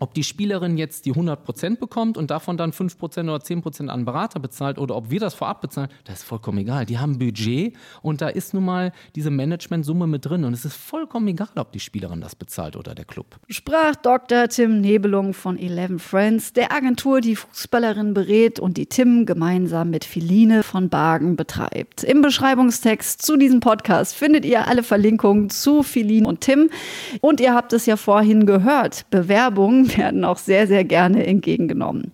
ob die Spielerin jetzt die 100% bekommt und davon dann 5% oder 10% an Berater bezahlt oder ob wir das vorab bezahlen, das ist vollkommen egal. Die haben Budget und da ist nun mal diese Managementsumme mit drin und es ist vollkommen egal, ob die Spielerin das bezahlt oder der Club. Sprach Dr. Tim Nebelung von Eleven Friends, der Agentur, die Fußballerin berät und die Tim gemeinsam mit Philine von Bargen betreibt. Im Beschreibungstext zu diesem Podcast findet ihr alle Verlinkungen zu Philine und Tim und ihr habt es ja vorhin gehört, Bewerbungen *laughs* werden auch sehr, sehr gerne entgegengenommen.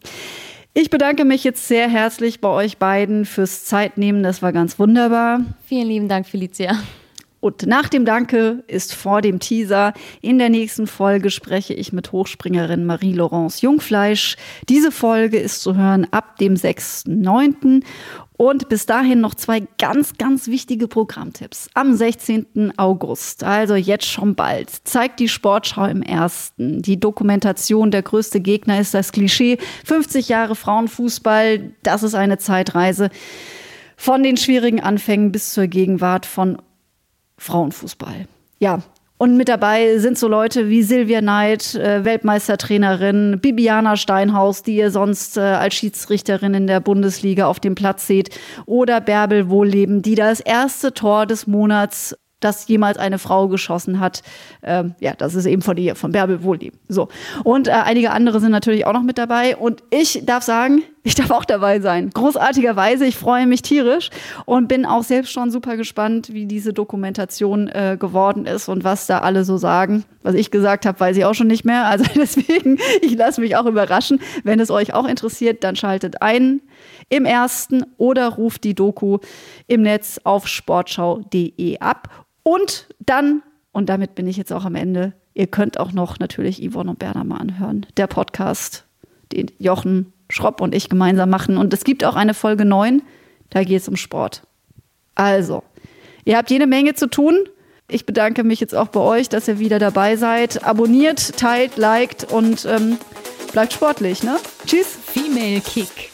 Ich bedanke mich jetzt sehr herzlich bei euch beiden fürs Zeitnehmen. Das war ganz wunderbar. Vielen lieben Dank, Felicia. Und nach dem Danke ist vor dem Teaser. In der nächsten Folge spreche ich mit Hochspringerin Marie-Laurence Jungfleisch. Diese Folge ist zu hören ab dem 6.9. Und bis dahin noch zwei ganz, ganz wichtige Programmtipps. Am 16. August, also jetzt schon bald, zeigt die Sportschau im ersten. Die Dokumentation Der größte Gegner ist das Klischee. 50 Jahre Frauenfußball, das ist eine Zeitreise. Von den schwierigen Anfängen bis zur Gegenwart von Frauenfußball. Ja, und mit dabei sind so Leute wie Silvia Neid, äh, Weltmeistertrainerin, Bibiana Steinhaus, die ihr sonst äh, als Schiedsrichterin in der Bundesliga auf dem Platz seht, oder Bärbel Wohlleben, die das erste Tor des Monats das jemals eine Frau geschossen hat. Ähm, ja, das ist eben von ihr, von Bärbel Wohlleben. So. Und äh, einige andere sind natürlich auch noch mit dabei. Und ich darf sagen, *laughs* ich darf auch dabei sein. Großartigerweise. Ich freue mich tierisch und bin auch selbst schon super gespannt, wie diese Dokumentation äh, geworden ist und was da alle so sagen. Was ich gesagt habe, weiß ich auch schon nicht mehr. Also *laughs* deswegen, ich lasse mich auch überraschen. Wenn es euch auch interessiert, dann schaltet ein im ersten oder ruft die Doku im Netz auf sportschau.de ab. Und dann, und damit bin ich jetzt auch am Ende, ihr könnt auch noch natürlich Yvonne und Berner mal anhören. Der Podcast, den Jochen Schropp und ich gemeinsam machen. Und es gibt auch eine Folge 9, da geht es um Sport. Also, ihr habt jede Menge zu tun. Ich bedanke mich jetzt auch bei euch, dass ihr wieder dabei seid. Abonniert, teilt, liked und ähm, bleibt sportlich. Ne? Tschüss. Female Kick.